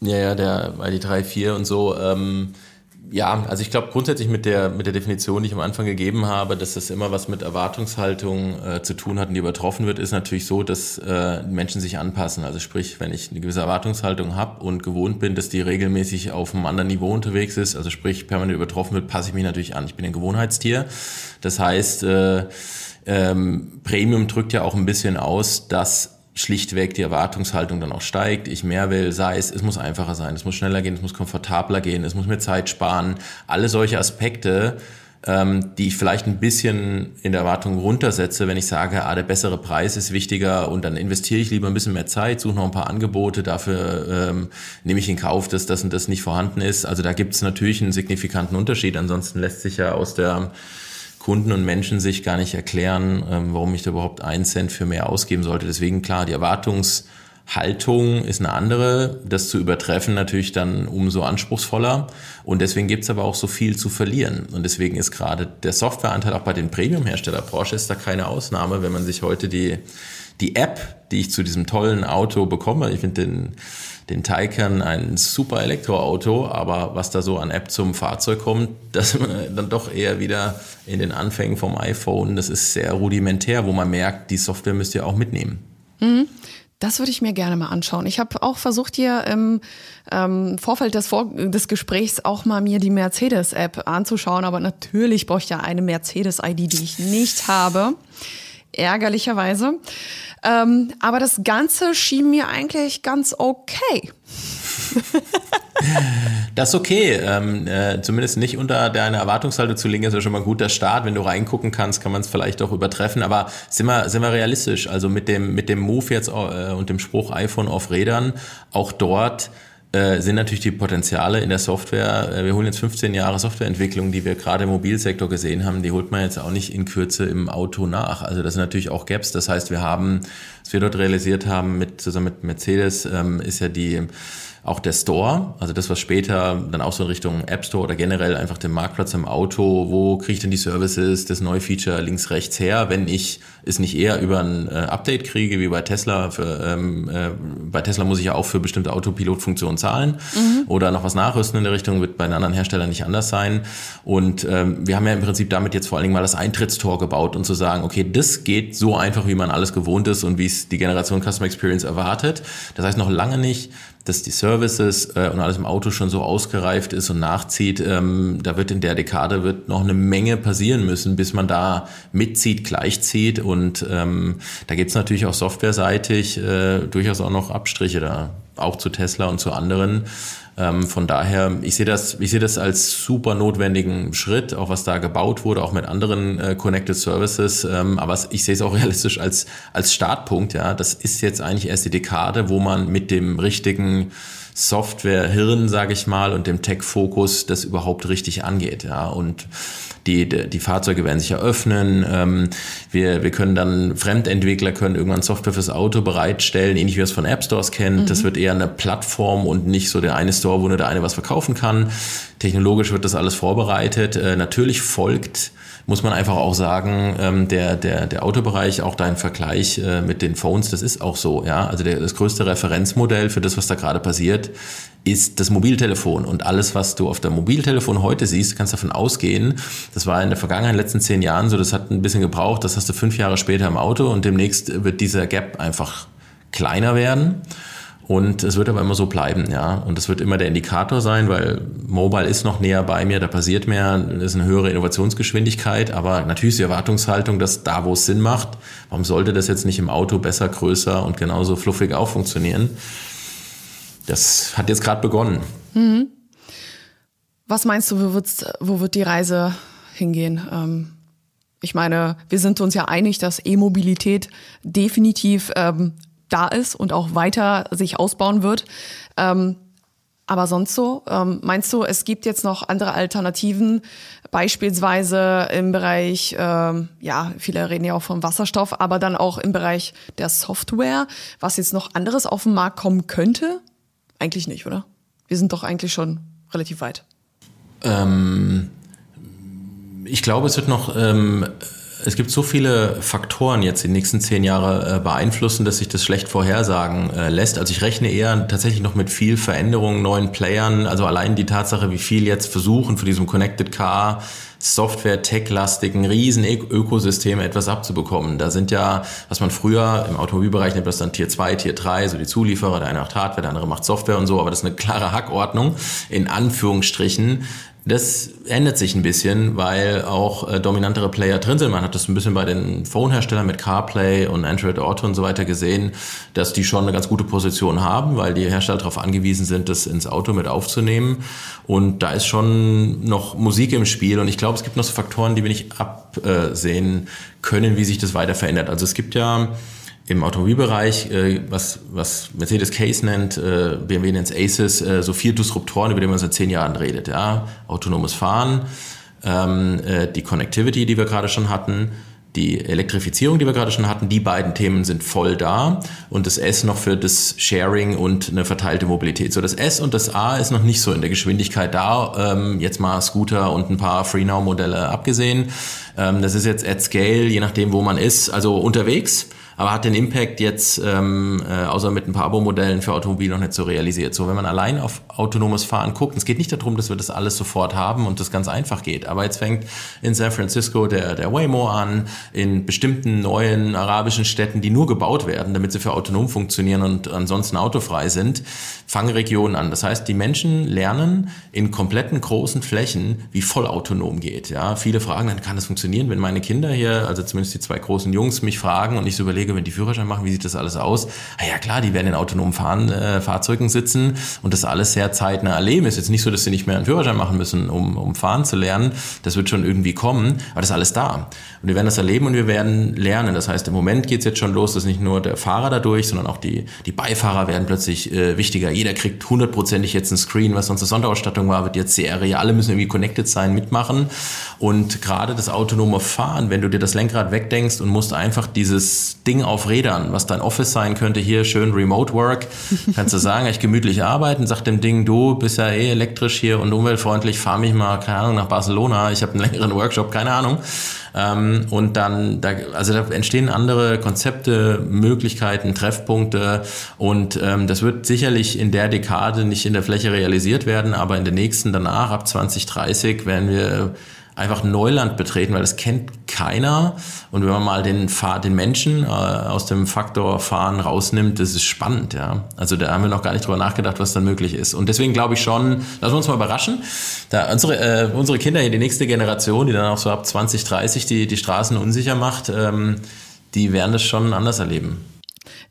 ja, ja, der ID 3.4 und so. Ähm, ja, also ich glaube grundsätzlich mit der, mit der Definition, die ich am Anfang gegeben habe, dass das immer was mit Erwartungshaltung äh, zu tun hat und die übertroffen wird, ist natürlich so, dass äh, Menschen sich anpassen. Also sprich, wenn ich eine gewisse Erwartungshaltung habe und gewohnt bin, dass die regelmäßig auf einem anderen Niveau unterwegs ist, also sprich permanent übertroffen wird, passe ich mich natürlich an. Ich bin ein Gewohnheitstier. Das heißt, äh, ähm, Premium drückt ja auch ein bisschen aus, dass schlichtweg die Erwartungshaltung dann auch steigt, ich mehr will, sei es, es muss einfacher sein, es muss schneller gehen, es muss komfortabler gehen, es muss mir Zeit sparen, alle solche Aspekte, ähm, die ich vielleicht ein bisschen in der Erwartung runtersetze, wenn ich sage, ah, der bessere Preis ist wichtiger und dann investiere ich lieber ein bisschen mehr Zeit, suche noch ein paar Angebote, dafür ähm, nehme ich in Kauf, dass das und das nicht vorhanden ist. Also da gibt es natürlich einen signifikanten Unterschied, ansonsten lässt sich ja aus der Kunden und Menschen sich gar nicht erklären, ähm, warum ich da überhaupt einen Cent für mehr ausgeben sollte. Deswegen klar, die Erwartungshaltung ist eine andere. Das zu übertreffen natürlich dann umso anspruchsvoller. Und deswegen gibt's aber auch so viel zu verlieren. Und deswegen ist gerade der Softwareanteil auch bei den Premium-Hersteller Porsche ist da keine Ausnahme, wenn man sich heute die, die App, die ich zu diesem tollen Auto bekomme, ich finde den den Taycan ein super Elektroauto, aber was da so an App zum Fahrzeug kommt, das dann doch eher wieder in den Anfängen vom iPhone, das ist sehr rudimentär, wo man merkt, die Software müsst ihr auch mitnehmen.
Mhm. Das würde ich mir gerne mal anschauen. Ich habe auch versucht, hier im ähm, Vorfeld des, Vor des Gesprächs auch mal mir die Mercedes-App anzuschauen, aber natürlich brauche ich ja eine Mercedes-ID, die ich nicht habe. Ärgerlicherweise. Ähm, aber das Ganze schien mir eigentlich ganz okay.
das ist okay. Ähm, äh, zumindest nicht unter deiner Erwartungshaltung zu liegen, ist ja schon mal ein guter Start. Wenn du reingucken kannst, kann man es vielleicht auch übertreffen. Aber sind wir, sind wir realistisch? Also mit dem, mit dem Move jetzt äh, und dem Spruch iPhone auf Rädern, auch dort äh, sind natürlich die Potenziale in der Software. Äh, wir holen jetzt 15 Jahre Softwareentwicklung, die wir gerade im Mobilsektor gesehen haben, die holt man jetzt auch nicht in Kürze im Auto nach. Also das sind natürlich auch Gaps. Das heißt, wir haben, was wir dort realisiert haben mit zusammen mit Mercedes, ähm, ist ja die auch der Store, also das, was später dann auch so in Richtung App Store oder generell einfach den Marktplatz im Auto, wo kriege ich denn die Services, das neue Feature links, rechts her, wenn ich es nicht eher über ein äh, Update kriege, wie bei Tesla. Für, ähm, äh, bei Tesla muss ich ja auch für bestimmte Autopilot-Funktionen zahlen mhm. oder noch was nachrüsten in der Richtung, wird bei den anderen Herstellern nicht anders sein. Und ähm, wir haben ja im Prinzip damit jetzt vor allen Dingen mal das Eintrittstor gebaut und zu sagen, okay, das geht so einfach, wie man alles gewohnt ist und wie es die Generation Customer Experience erwartet. Das heißt noch lange nicht, dass die Services äh, und alles im Auto schon so ausgereift ist und nachzieht. Ähm, da wird in der Dekade wird noch eine Menge passieren müssen, bis man da mitzieht, gleichzieht. Und ähm, da gibt's natürlich auch softwareseitig äh, durchaus auch noch Abstriche da, auch zu Tesla und zu anderen. Ähm, von daher, ich sehe das, ich sehe das als super notwendigen Schritt, auch was da gebaut wurde, auch mit anderen äh, Connected Services. Ähm, aber ich sehe es auch realistisch als, als Startpunkt. Ja, das ist jetzt eigentlich erst die Dekade, wo man mit dem richtigen Software-Hirn, sage ich mal, und dem Tech-Fokus das überhaupt richtig angeht. Ja, und die, die Fahrzeuge werden sich eröffnen. Ähm, wir, wir können dann, Fremdentwickler können irgendwann Software fürs Auto bereitstellen, ähnlich wie wir es von App Stores kennen. Mhm. Das wird eher eine Plattform und nicht so der eine Store, wo nur der eine was verkaufen kann. Technologisch wird das alles vorbereitet. Äh, natürlich folgt muss man einfach auch sagen, ähm, der, der, der Autobereich, auch dein Vergleich äh, mit den Phones, das ist auch so, ja. Also der, das größte Referenzmodell für das, was da gerade passiert, ist das Mobiltelefon. Und alles, was du auf der Mobiltelefon heute siehst, kannst davon ausgehen, das war in der Vergangenheit, in den letzten zehn Jahren so, das hat ein bisschen gebraucht, das hast du fünf Jahre später im Auto und demnächst wird dieser Gap einfach kleiner werden. Und es wird aber immer so bleiben, ja. Und es wird immer der Indikator sein, weil Mobile ist noch näher bei mir, da passiert mehr, ist eine höhere Innovationsgeschwindigkeit, aber natürlich ist die Erwartungshaltung, dass da, wo es Sinn macht, warum sollte das jetzt nicht im Auto besser, größer und genauso fluffig auch funktionieren? Das hat jetzt gerade begonnen. Mhm.
Was meinst du, wo, wird's, wo wird die Reise hingehen? Ähm ich meine, wir sind uns ja einig, dass E-Mobilität definitiv ähm, da ist und auch weiter sich ausbauen wird. Ähm, aber sonst so, ähm, meinst du, es gibt jetzt noch andere Alternativen, beispielsweise im Bereich, ähm, ja, viele reden ja auch vom Wasserstoff, aber dann auch im Bereich der Software, was jetzt noch anderes auf den Markt kommen könnte? Eigentlich nicht, oder? Wir sind doch eigentlich schon relativ weit.
Ähm, ich glaube, es wird noch ähm, es gibt so viele Faktoren jetzt die nächsten zehn Jahre äh, beeinflussen, dass sich das schlecht vorhersagen äh, lässt. Also ich rechne eher tatsächlich noch mit viel Veränderungen, neuen Playern. Also allein die Tatsache, wie viel jetzt versuchen für diesem Connected Car Software, Tech-lastigen riesen Ökosystem etwas abzubekommen. Da sind ja, was man früher im Automobilbereich nennt, das dann Tier 2, Tier 3, so die Zulieferer, der eine macht Hardware, der andere macht Software und so, aber das ist eine klare Hackordnung in Anführungsstrichen. Das ändert sich ein bisschen, weil auch äh, dominantere Player drin sind. Man hat das ein bisschen bei den Phone-Herstellern mit CarPlay und Android Auto und so weiter gesehen, dass die schon eine ganz gute Position haben, weil die Hersteller darauf angewiesen sind, das ins Auto mit aufzunehmen. Und da ist schon noch Musik im Spiel. Und ich glaube, es gibt noch so Faktoren, die wir nicht absehen können, wie sich das weiter verändert. Also es gibt ja im Automobilbereich, äh, was, was Mercedes Case nennt, äh, BMW nennt es ACES, äh, so vier Disruptoren, über die man seit zehn Jahren redet. Ja? Autonomes Fahren, ähm, äh, die Connectivity, die wir gerade schon hatten, die Elektrifizierung, die wir gerade schon hatten, die beiden Themen sind voll da und das S noch für das Sharing und eine verteilte Mobilität. So das S und das A ist noch nicht so in der Geschwindigkeit da. Ähm, jetzt mal Scooter und ein paar FreeNow-Modelle abgesehen. Ähm, das ist jetzt at scale, je nachdem, wo man ist, also unterwegs aber hat den Impact jetzt ähm, äh, außer mit ein paar Abo-Modellen für Automobil noch nicht so realisiert. So, wenn man allein auf autonomes Fahren guckt, es geht nicht darum, dass wir das alles sofort haben und das ganz einfach geht, aber jetzt fängt in San Francisco der, der Waymo an, in bestimmten neuen arabischen Städten, die nur gebaut werden, damit sie für autonom funktionieren und ansonsten autofrei sind, fangen Regionen an. Das heißt, die Menschen lernen in kompletten großen Flächen, wie vollautonom geht. Ja, viele fragen, dann kann das funktionieren, wenn meine Kinder hier, also zumindest die zwei großen Jungs, mich fragen und ich so überlege, Kollege, wenn die Führerschein machen, wie sieht das alles aus? Ah ja klar, die werden in autonomen Fahren, äh, Fahrzeugen sitzen und das alles sehr zeitnah erleben. Ist jetzt nicht so, dass sie nicht mehr einen Führerschein machen müssen, um, um fahren zu lernen. Das wird schon irgendwie kommen, aber das ist alles da. Und wir werden das erleben und wir werden lernen. Das heißt, im Moment geht es jetzt schon los, dass nicht nur der Fahrer dadurch, sondern auch die, die Beifahrer werden plötzlich äh, wichtiger. Jeder kriegt hundertprozentig jetzt ein Screen, was sonst eine Sonderausstattung war, wird jetzt Serie. Alle müssen irgendwie connected sein, mitmachen. Und gerade das autonome Fahren, wenn du dir das Lenkrad wegdenkst und musst einfach dieses Ding auf Rädern, was dein Office sein könnte, hier schön Remote Work, kannst du sagen, ich gemütlich arbeiten, sag dem Ding, du bist ja eh elektrisch hier und umweltfreundlich, fahr mich mal, keine Ahnung, nach Barcelona, ich habe einen längeren Workshop, keine Ahnung. Ähm, und dann, da, also da entstehen andere Konzepte, Möglichkeiten, Treffpunkte und ähm, das wird sicherlich in der Dekade nicht in der Fläche realisiert werden, aber in der nächsten danach, ab 2030, werden wir einfach Neuland betreten, weil das kennt keiner. Und wenn man mal den, den Menschen äh, aus dem Faktor Fahren rausnimmt, das ist spannend, ja. Also da haben wir noch gar nicht drüber nachgedacht, was dann möglich ist. Und deswegen glaube ich schon, lassen wir uns mal überraschen. Da unsere, äh, unsere Kinder, die nächste Generation, die dann auch so ab 2030 die, die Straßen unsicher macht, ähm, die werden das schon anders erleben.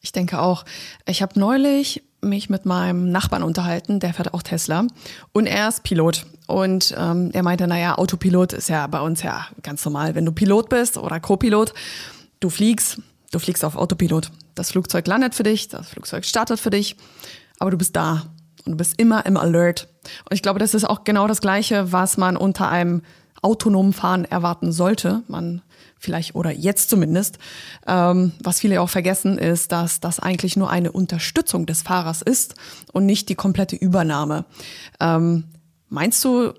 Ich denke auch. Ich habe neulich mich mit meinem Nachbarn unterhalten, der fährt auch Tesla und er ist Pilot. Und ähm, er meinte, naja, Autopilot ist ja bei uns ja ganz normal. Wenn du Pilot bist oder Co-Pilot, du fliegst, du fliegst auf Autopilot. Das Flugzeug landet für dich, das Flugzeug startet für dich, aber du bist da und du bist immer im Alert. Und ich glaube, das ist auch genau das Gleiche, was man unter einem autonomen Fahren erwarten sollte. Man vielleicht oder jetzt zumindest. Ähm, was viele auch vergessen, ist, dass das eigentlich nur eine Unterstützung des Fahrers ist und nicht die komplette Übernahme. Ähm, meinst du,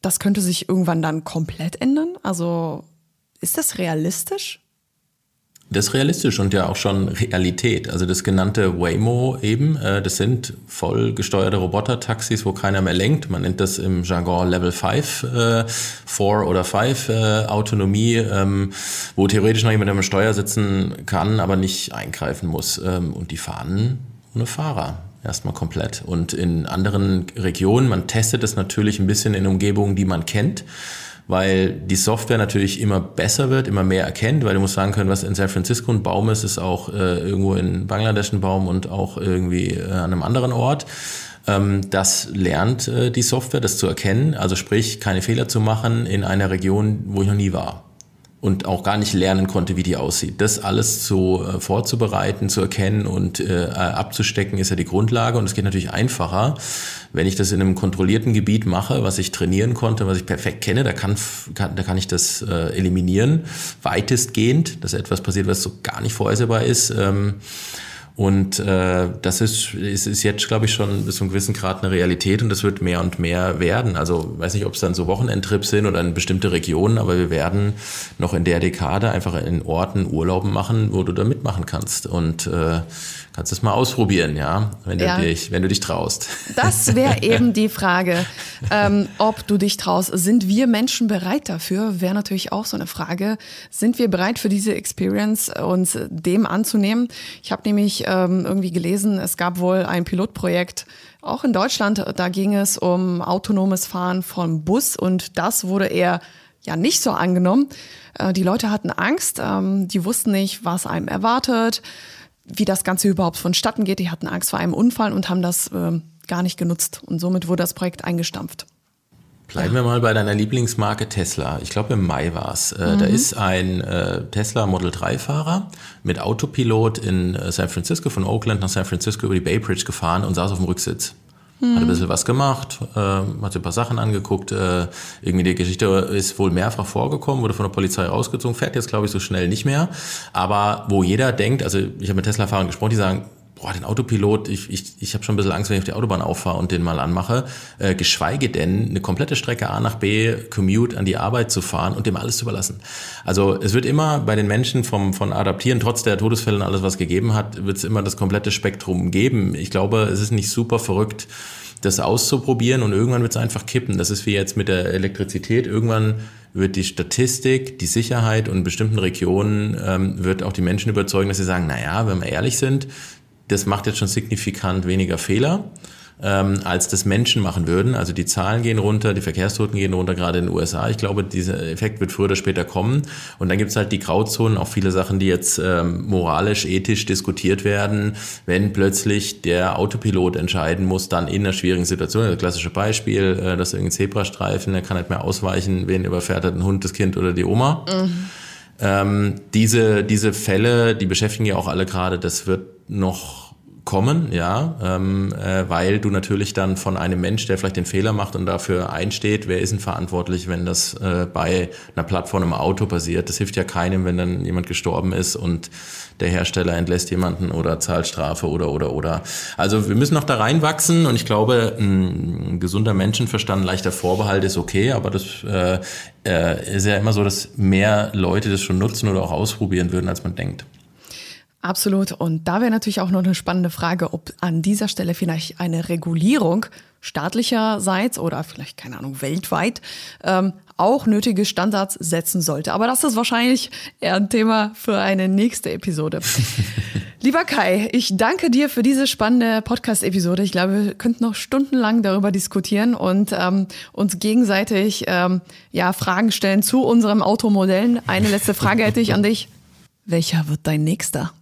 das könnte sich irgendwann dann komplett ändern? Also ist das realistisch?
Das ist realistisch und ja auch schon Realität. Also das genannte Waymo eben, äh, das sind voll gesteuerte Roboter-Taxis, wo keiner mehr lenkt. Man nennt das im Jargon Level 5, äh, 4 oder 5 äh, Autonomie, ähm, wo theoretisch noch jemand am Steuer sitzen kann, aber nicht eingreifen muss. Ähm, und die fahren ohne Fahrer erstmal komplett. Und in anderen Regionen, man testet es natürlich ein bisschen in Umgebungen, die man kennt weil die Software natürlich immer besser wird, immer mehr erkennt, weil du musst sagen können, was in San Francisco ein Baum ist, ist auch äh, irgendwo in Bangladesch ein Baum und auch irgendwie äh, an einem anderen Ort. Ähm, das lernt äh, die Software, das zu erkennen, also sprich, keine Fehler zu machen in einer Region, wo ich noch nie war und auch gar nicht lernen konnte, wie die aussieht. Das alles zu äh, vorzubereiten, zu erkennen und äh, abzustecken, ist ja die Grundlage. Und es geht natürlich einfacher, wenn ich das in einem kontrollierten Gebiet mache, was ich trainieren konnte, was ich perfekt kenne. Da kann, kann da kann ich das äh, eliminieren, weitestgehend, dass etwas passiert, was so gar nicht vorhersehbar ist. Ähm, und äh, das ist, ist, ist jetzt, glaube ich, schon bis zu einem gewissen Grad eine Realität und das wird mehr und mehr werden. Also weiß nicht, ob es dann so Wochenendtrips sind oder in bestimmte Regionen, aber wir werden noch in der Dekade einfach in Orten Urlauben machen, wo du da mitmachen kannst. Und äh, kannst es mal ausprobieren, ja, wenn du, ja. Dich, wenn du dich traust.
Das wäre eben die Frage, ähm, ob du dich traust. Sind wir Menschen bereit dafür? Wäre natürlich auch so eine Frage. Sind wir bereit für diese Experience, uns dem anzunehmen? Ich habe nämlich ähm, irgendwie gelesen, es gab wohl ein Pilotprojekt, auch in Deutschland, da ging es um autonomes Fahren von Bus und das wurde eher ja nicht so angenommen. Äh, die Leute hatten Angst, ähm, die wussten nicht, was einem erwartet wie das Ganze überhaupt vonstatten geht. Die hatten Angst vor einem Unfall und haben das äh, gar nicht genutzt. Und somit wurde das Projekt eingestampft.
Bleiben wir mal bei deiner Lieblingsmarke Tesla. Ich glaube, im Mai war's. Äh, mhm. Da ist ein äh, Tesla Model 3-Fahrer mit Autopilot in äh, San Francisco, von Oakland nach San Francisco über die Bay Bridge gefahren und saß auf dem Rücksitz. Hat ein bisschen was gemacht, äh, hat sich ein paar Sachen angeguckt. Äh, irgendwie die Geschichte ist wohl mehrfach vorgekommen, wurde von der Polizei rausgezogen, fährt jetzt, glaube ich, so schnell nicht mehr. Aber wo jeder denkt, also ich habe mit Tesla-Fahrern gesprochen, die sagen, boah, den Autopilot, ich, ich, ich habe schon ein bisschen Angst, wenn ich auf die Autobahn auffahre und den mal anmache, äh, geschweige denn eine komplette Strecke A nach B, Commute an die Arbeit zu fahren und dem alles zu überlassen. Also es wird immer bei den Menschen vom, von Adaptieren, trotz der Todesfälle und alles, was gegeben hat, wird es immer das komplette Spektrum geben. Ich glaube, es ist nicht super verrückt, das auszuprobieren und irgendwann wird es einfach kippen. Das ist wie jetzt mit der Elektrizität. Irgendwann wird die Statistik, die Sicherheit und in bestimmten Regionen ähm, wird auch die Menschen überzeugen, dass sie sagen, naja, wenn wir ehrlich sind, das macht jetzt schon signifikant weniger Fehler ähm, als das Menschen machen würden. Also die Zahlen gehen runter, die Verkehrstoten gehen runter, gerade in den USA. Ich glaube, dieser Effekt wird früher oder später kommen. Und dann gibt es halt die Grauzonen, auch viele Sachen, die jetzt ähm, moralisch, ethisch diskutiert werden, wenn plötzlich der Autopilot entscheiden muss, dann in einer schwierigen Situation. Das klassische Beispiel, äh, dass irgendein Zebrastreifen, der kann nicht mehr ausweichen, wen überfährt hat, ein Hund, das Kind oder die Oma. Mhm. Ähm, diese, diese Fälle, die beschäftigen ja auch alle gerade, das wird noch kommen, ja, ähm, äh, weil du natürlich dann von einem Mensch, der vielleicht den Fehler macht und dafür einsteht, wer ist denn verantwortlich, wenn das äh, bei einer Plattform im Auto passiert. Das hilft ja keinem, wenn dann jemand gestorben ist und der Hersteller entlässt jemanden oder zahlt Strafe oder oder oder. Also wir müssen noch da reinwachsen und ich glaube, ein gesunder Menschenverstand, leichter Vorbehalt ist okay, aber das äh, äh, ist ja immer so, dass mehr Leute das schon nutzen oder auch ausprobieren würden, als man denkt.
Absolut. Und da wäre natürlich auch noch eine spannende Frage, ob an dieser Stelle vielleicht eine Regulierung staatlicherseits oder vielleicht, keine Ahnung, weltweit ähm, auch nötige Standards setzen sollte. Aber das ist wahrscheinlich eher ein Thema für eine nächste Episode. Lieber Kai, ich danke dir für diese spannende Podcast-Episode. Ich glaube, wir könnten noch stundenlang darüber diskutieren und ähm, uns gegenseitig ähm, ja, Fragen stellen zu unserem Automodellen. Eine letzte Frage hätte ich an dich. Welcher wird dein nächster?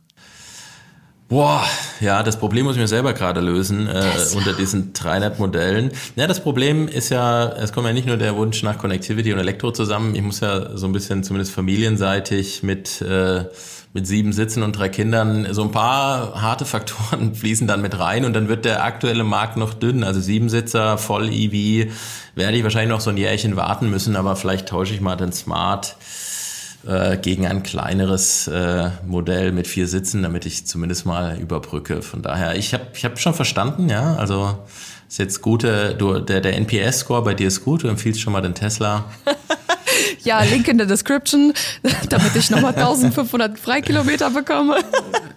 Boah, ja, das Problem muss ich mir selber gerade lösen äh, unter diesen 300 Modellen. Ja, das Problem ist ja, es kommt ja nicht nur der Wunsch nach Connectivity und Elektro zusammen. Ich muss ja so ein bisschen, zumindest familienseitig, mit äh, mit sieben Sitzen und drei Kindern, so ein paar harte Faktoren fließen dann mit rein und dann wird der aktuelle Markt noch dünn. Also Siebensitzer, voll EV, werde ich wahrscheinlich noch so ein Jährchen warten müssen, aber vielleicht tausche ich mal den Smart äh, gegen ein kleineres äh, Modell mit vier Sitzen, damit ich zumindest mal überbrücke. Von daher, ich habe ich hab schon verstanden, ja, also ist jetzt gute, du, der, der NPS-Score bei dir ist gut, du empfiehlst schon mal den Tesla.
ja, Link in der Description, damit ich nochmal 1500 Freikilometer bekomme.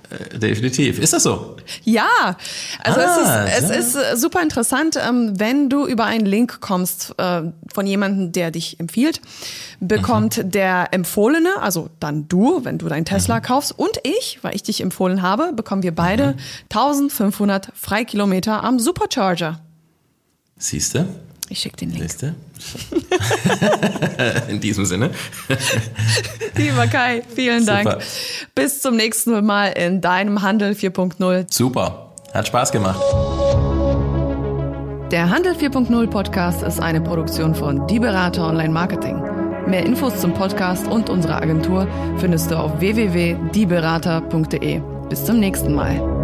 Äh, definitiv. Ist das so?
Ja, also ah, es, ist, es ist super interessant, ähm, wenn du über einen Link kommst äh, von jemandem, der dich empfiehlt, bekommt mhm. der Empfohlene, also dann du, wenn du deinen Tesla mhm. kaufst, und ich, weil ich dich empfohlen habe, bekommen wir beide mhm. 1500 Freikilometer am Supercharger.
Siehste?
Ich schicke den Link.
Siehste? In diesem Sinne.
Lieber Kai, vielen Super. Dank. Bis zum nächsten Mal in deinem Handel 4.0.
Super. Hat Spaß gemacht.
Der Handel 4.0 Podcast ist eine Produktion von Die Berater Online Marketing. Mehr Infos zum Podcast und unserer Agentur findest du auf www.dieberater.de. Bis zum nächsten Mal.